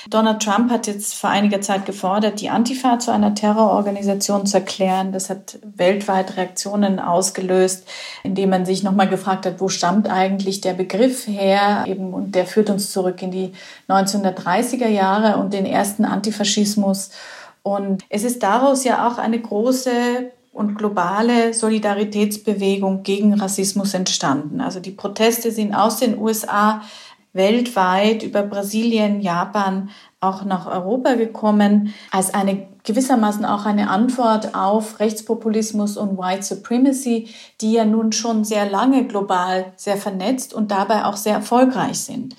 Speaker 7: Donald Trump hat jetzt vor einiger Zeit gefordert, die Antifa zu einer Terrororganisation zu erklären. Das hat weltweit Reaktionen ausgelöst, indem man sich nochmal gefragt hat, wo stammt eigentlich der Begriff her? Eben, und der führt uns zurück in die 1930er Jahre und den ersten Antifaschismus. Und es ist daraus ja auch eine große und globale Solidaritätsbewegung gegen Rassismus entstanden. Also die Proteste sind aus den USA weltweit über Brasilien, Japan auch nach Europa gekommen, als eine gewissermaßen auch eine Antwort auf Rechtspopulismus und White Supremacy, die ja nun schon sehr lange global sehr vernetzt und dabei auch sehr erfolgreich sind.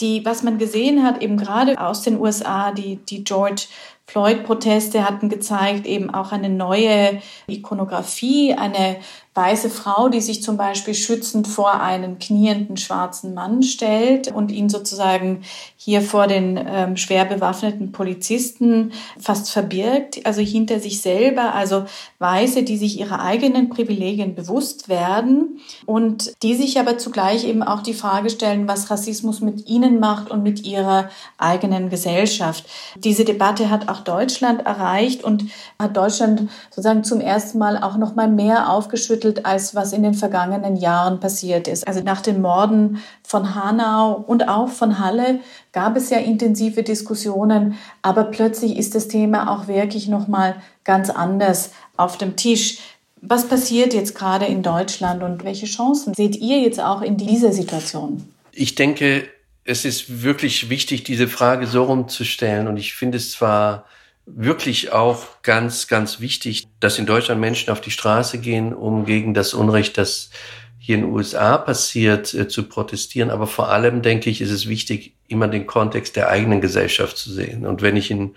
Speaker 7: Die, was man gesehen hat, eben gerade aus den USA, die, die George Floyd-Proteste hatten gezeigt, eben auch eine neue Ikonografie, eine weiße Frau, die sich zum Beispiel schützend vor einen knienden schwarzen Mann stellt und ihn sozusagen hier vor den ähm, schwer bewaffneten Polizisten fast verbirgt, also hinter sich selber, also Weiße, die sich ihrer eigenen Privilegien bewusst werden und die sich aber zugleich eben auch die Frage stellen, was Rassismus mit ihnen macht und mit ihrer eigenen Gesellschaft. Diese Debatte hat auch Deutschland erreicht und hat Deutschland sozusagen zum ersten Mal auch noch mal mehr aufgeschüttelt geschüttelt, als was in den vergangenen Jahren passiert ist. Also nach den Morden von Hanau und auch von Halle gab es ja intensive Diskussionen, aber plötzlich ist das Thema auch wirklich noch mal ganz anders auf dem Tisch. Was passiert jetzt gerade in Deutschland und welche Chancen seht ihr jetzt auch in dieser Situation?
Speaker 6: Ich denke, es ist wirklich wichtig, diese Frage so rumzustellen. Und ich finde es zwar wirklich auch ganz, ganz wichtig, dass in Deutschland Menschen auf die Straße gehen, um gegen das Unrecht, das hier in den USA passiert, äh, zu protestieren. Aber vor allem, denke ich, ist es wichtig, immer den Kontext der eigenen Gesellschaft zu sehen. Und wenn ich in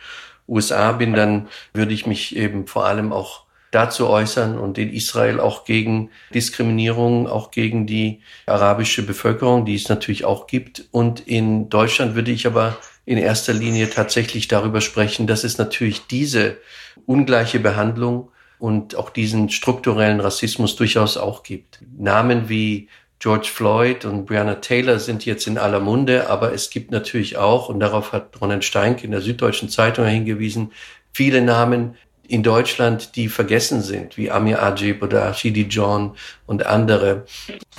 Speaker 6: USA bin, dann würde ich mich eben vor allem auch dazu äußern und in Israel auch gegen Diskriminierung, auch gegen die arabische Bevölkerung, die es natürlich auch gibt. Und in Deutschland würde ich aber in erster Linie tatsächlich darüber sprechen, dass es natürlich diese ungleiche Behandlung und auch diesen strukturellen Rassismus durchaus auch gibt. Namen wie George Floyd und Breonna Taylor sind jetzt in aller Munde, aber es gibt natürlich auch, und darauf hat Ronan Steink in der Süddeutschen Zeitung hingewiesen, viele Namen in Deutschland, die vergessen sind, wie Amir Ajib oder Shidi John und andere,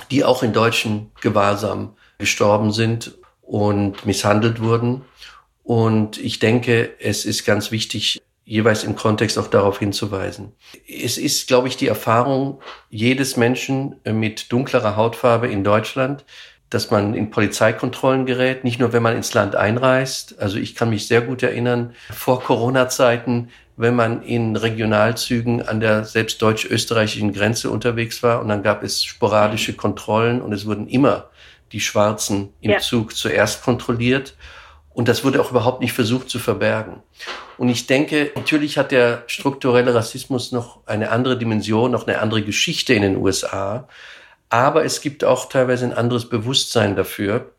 Speaker 6: die auch in deutschen Gewahrsam gestorben sind und misshandelt wurden. Und ich denke, es ist ganz wichtig, jeweils im Kontext auch darauf hinzuweisen. Es ist, glaube ich, die Erfahrung jedes Menschen mit dunklerer Hautfarbe in Deutschland, dass man in Polizeikontrollen gerät, nicht nur wenn man ins Land einreist. Also ich kann mich sehr gut erinnern, vor Corona-Zeiten, wenn man in Regionalzügen an der selbst deutsch-österreichischen Grenze unterwegs war und dann gab es sporadische Kontrollen und es wurden immer die Schwarzen im ja. Zug zuerst kontrolliert. Und das wurde auch überhaupt nicht versucht zu verbergen. Und ich denke, natürlich hat der strukturelle Rassismus noch eine andere Dimension, noch eine andere Geschichte in den USA. Aber es gibt auch teilweise ein anderes Bewusstsein dafür,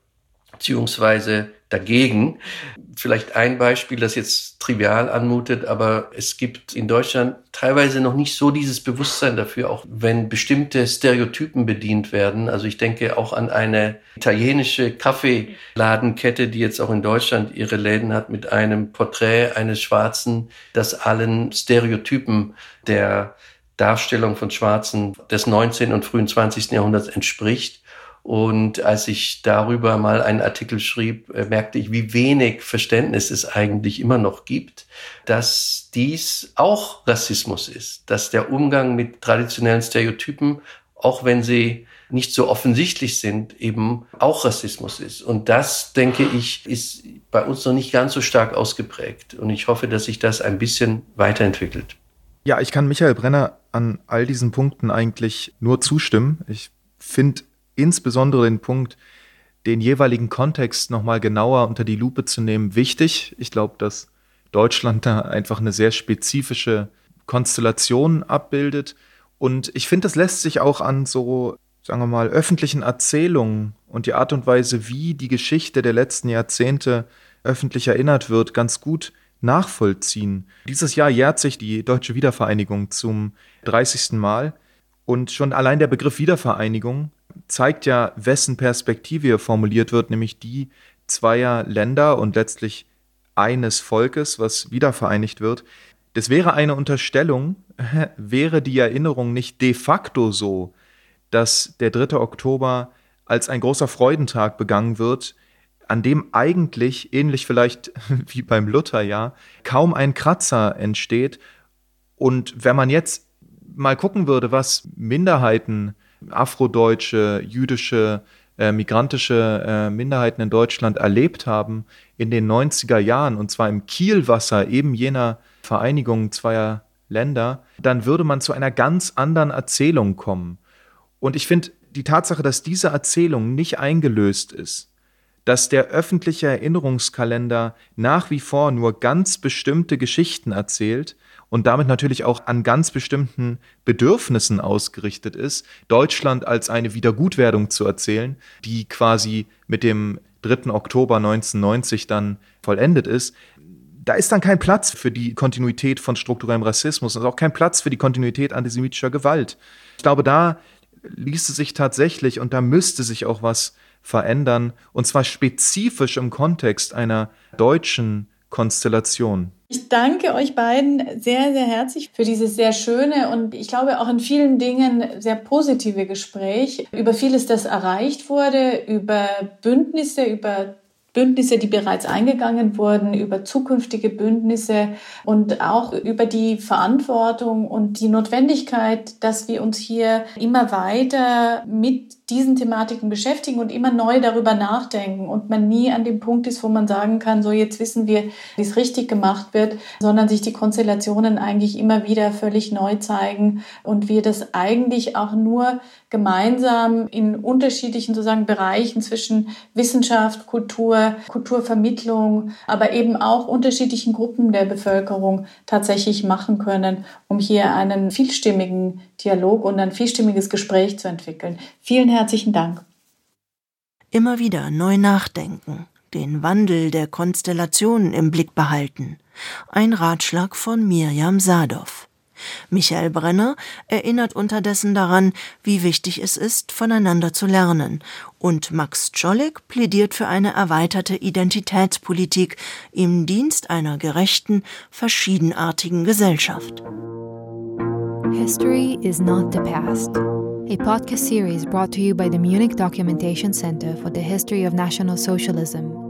Speaker 6: beziehungsweise dagegen. Vielleicht ein Beispiel, das jetzt trivial anmutet, aber es gibt in Deutschland teilweise noch nicht so dieses Bewusstsein dafür, auch wenn bestimmte Stereotypen bedient werden. Also ich denke auch an eine italienische Kaffeeladenkette, die jetzt auch in Deutschland ihre Läden hat mit einem Porträt eines Schwarzen, das allen Stereotypen der Darstellung von Schwarzen des 19. und frühen 20. Jahrhunderts entspricht. Und als ich darüber mal einen Artikel schrieb, äh, merkte ich, wie wenig Verständnis es eigentlich immer noch gibt, dass dies auch Rassismus ist, dass der Umgang mit traditionellen Stereotypen, auch wenn sie nicht so offensichtlich sind, eben auch Rassismus ist. Und das, denke ich, ist bei uns noch nicht ganz so stark ausgeprägt. Und ich hoffe, dass sich das ein bisschen weiterentwickelt.
Speaker 5: Ja, ich kann Michael Brenner an all diesen Punkten eigentlich nur zustimmen. Ich finde insbesondere den Punkt, den jeweiligen Kontext nochmal genauer unter die Lupe zu nehmen, wichtig. Ich glaube, dass Deutschland da einfach eine sehr spezifische Konstellation abbildet. Und ich finde, das lässt sich auch an so, sagen wir mal, öffentlichen Erzählungen und die Art und Weise, wie die Geschichte der letzten Jahrzehnte öffentlich erinnert wird, ganz gut nachvollziehen. Dieses Jahr jährt sich die deutsche Wiedervereinigung zum 30. Mal und schon allein der Begriff Wiedervereinigung zeigt ja, wessen Perspektive hier formuliert wird, nämlich die zweier Länder und letztlich eines Volkes, was wiedervereinigt wird. Das wäre eine Unterstellung, wäre die Erinnerung nicht de facto so, dass der 3. Oktober als ein großer Freudentag begangen wird, an dem eigentlich, ähnlich vielleicht wie beim Lutherjahr, kaum ein Kratzer entsteht. Und wenn man jetzt mal gucken würde, was Minderheiten, afrodeutsche, jüdische, äh, migrantische äh, Minderheiten in Deutschland erlebt haben in den 90er Jahren, und zwar im Kielwasser eben jener Vereinigung zweier Länder, dann würde man zu einer ganz anderen Erzählung kommen. Und ich finde die Tatsache, dass diese Erzählung nicht eingelöst ist, dass der öffentliche Erinnerungskalender nach wie vor nur ganz bestimmte Geschichten erzählt und damit natürlich auch an ganz bestimmten Bedürfnissen ausgerichtet ist, Deutschland als eine Wiedergutwerdung zu erzählen, die quasi mit dem 3. Oktober 1990 dann vollendet ist. Da ist dann kein Platz für die Kontinuität von strukturellem Rassismus und auch kein Platz für die Kontinuität antisemitischer Gewalt. Ich glaube, da ließe sich tatsächlich und da müsste sich auch was verändern, und zwar spezifisch im Kontext einer deutschen Konstellation.
Speaker 7: Ich danke euch beiden sehr, sehr herzlich für dieses sehr schöne und ich glaube auch in vielen Dingen sehr positive Gespräch. Über vieles, das erreicht wurde, über Bündnisse, über Bündnisse, die bereits eingegangen wurden, über zukünftige Bündnisse und auch über die Verantwortung und die Notwendigkeit, dass wir uns hier immer weiter mit diesen Thematiken beschäftigen und immer neu darüber nachdenken und man nie an dem Punkt ist, wo man sagen kann, so jetzt wissen wir, wie es richtig gemacht wird, sondern sich die Konstellationen eigentlich immer wieder völlig neu zeigen und wir das eigentlich auch nur gemeinsam in unterschiedlichen sozusagen Bereichen zwischen Wissenschaft, Kultur, Kulturvermittlung, aber eben auch unterschiedlichen Gruppen der Bevölkerung tatsächlich machen können, um hier einen vielstimmigen Dialog und ein vielstimmiges Gespräch zu entwickeln. Vielen herzlichen Dank.
Speaker 4: Immer wieder neu nachdenken, den Wandel der Konstellationen im Blick behalten. Ein Ratschlag von Mirjam Sadov. Michael Brenner erinnert unterdessen daran, wie wichtig es ist, voneinander zu lernen, und Max Czolek plädiert für eine erweiterte Identitätspolitik im Dienst einer gerechten, verschiedenartigen Gesellschaft.
Speaker 3: History is not the past. A podcast series brought to you by the Munich Documentation Center for the History of National Socialism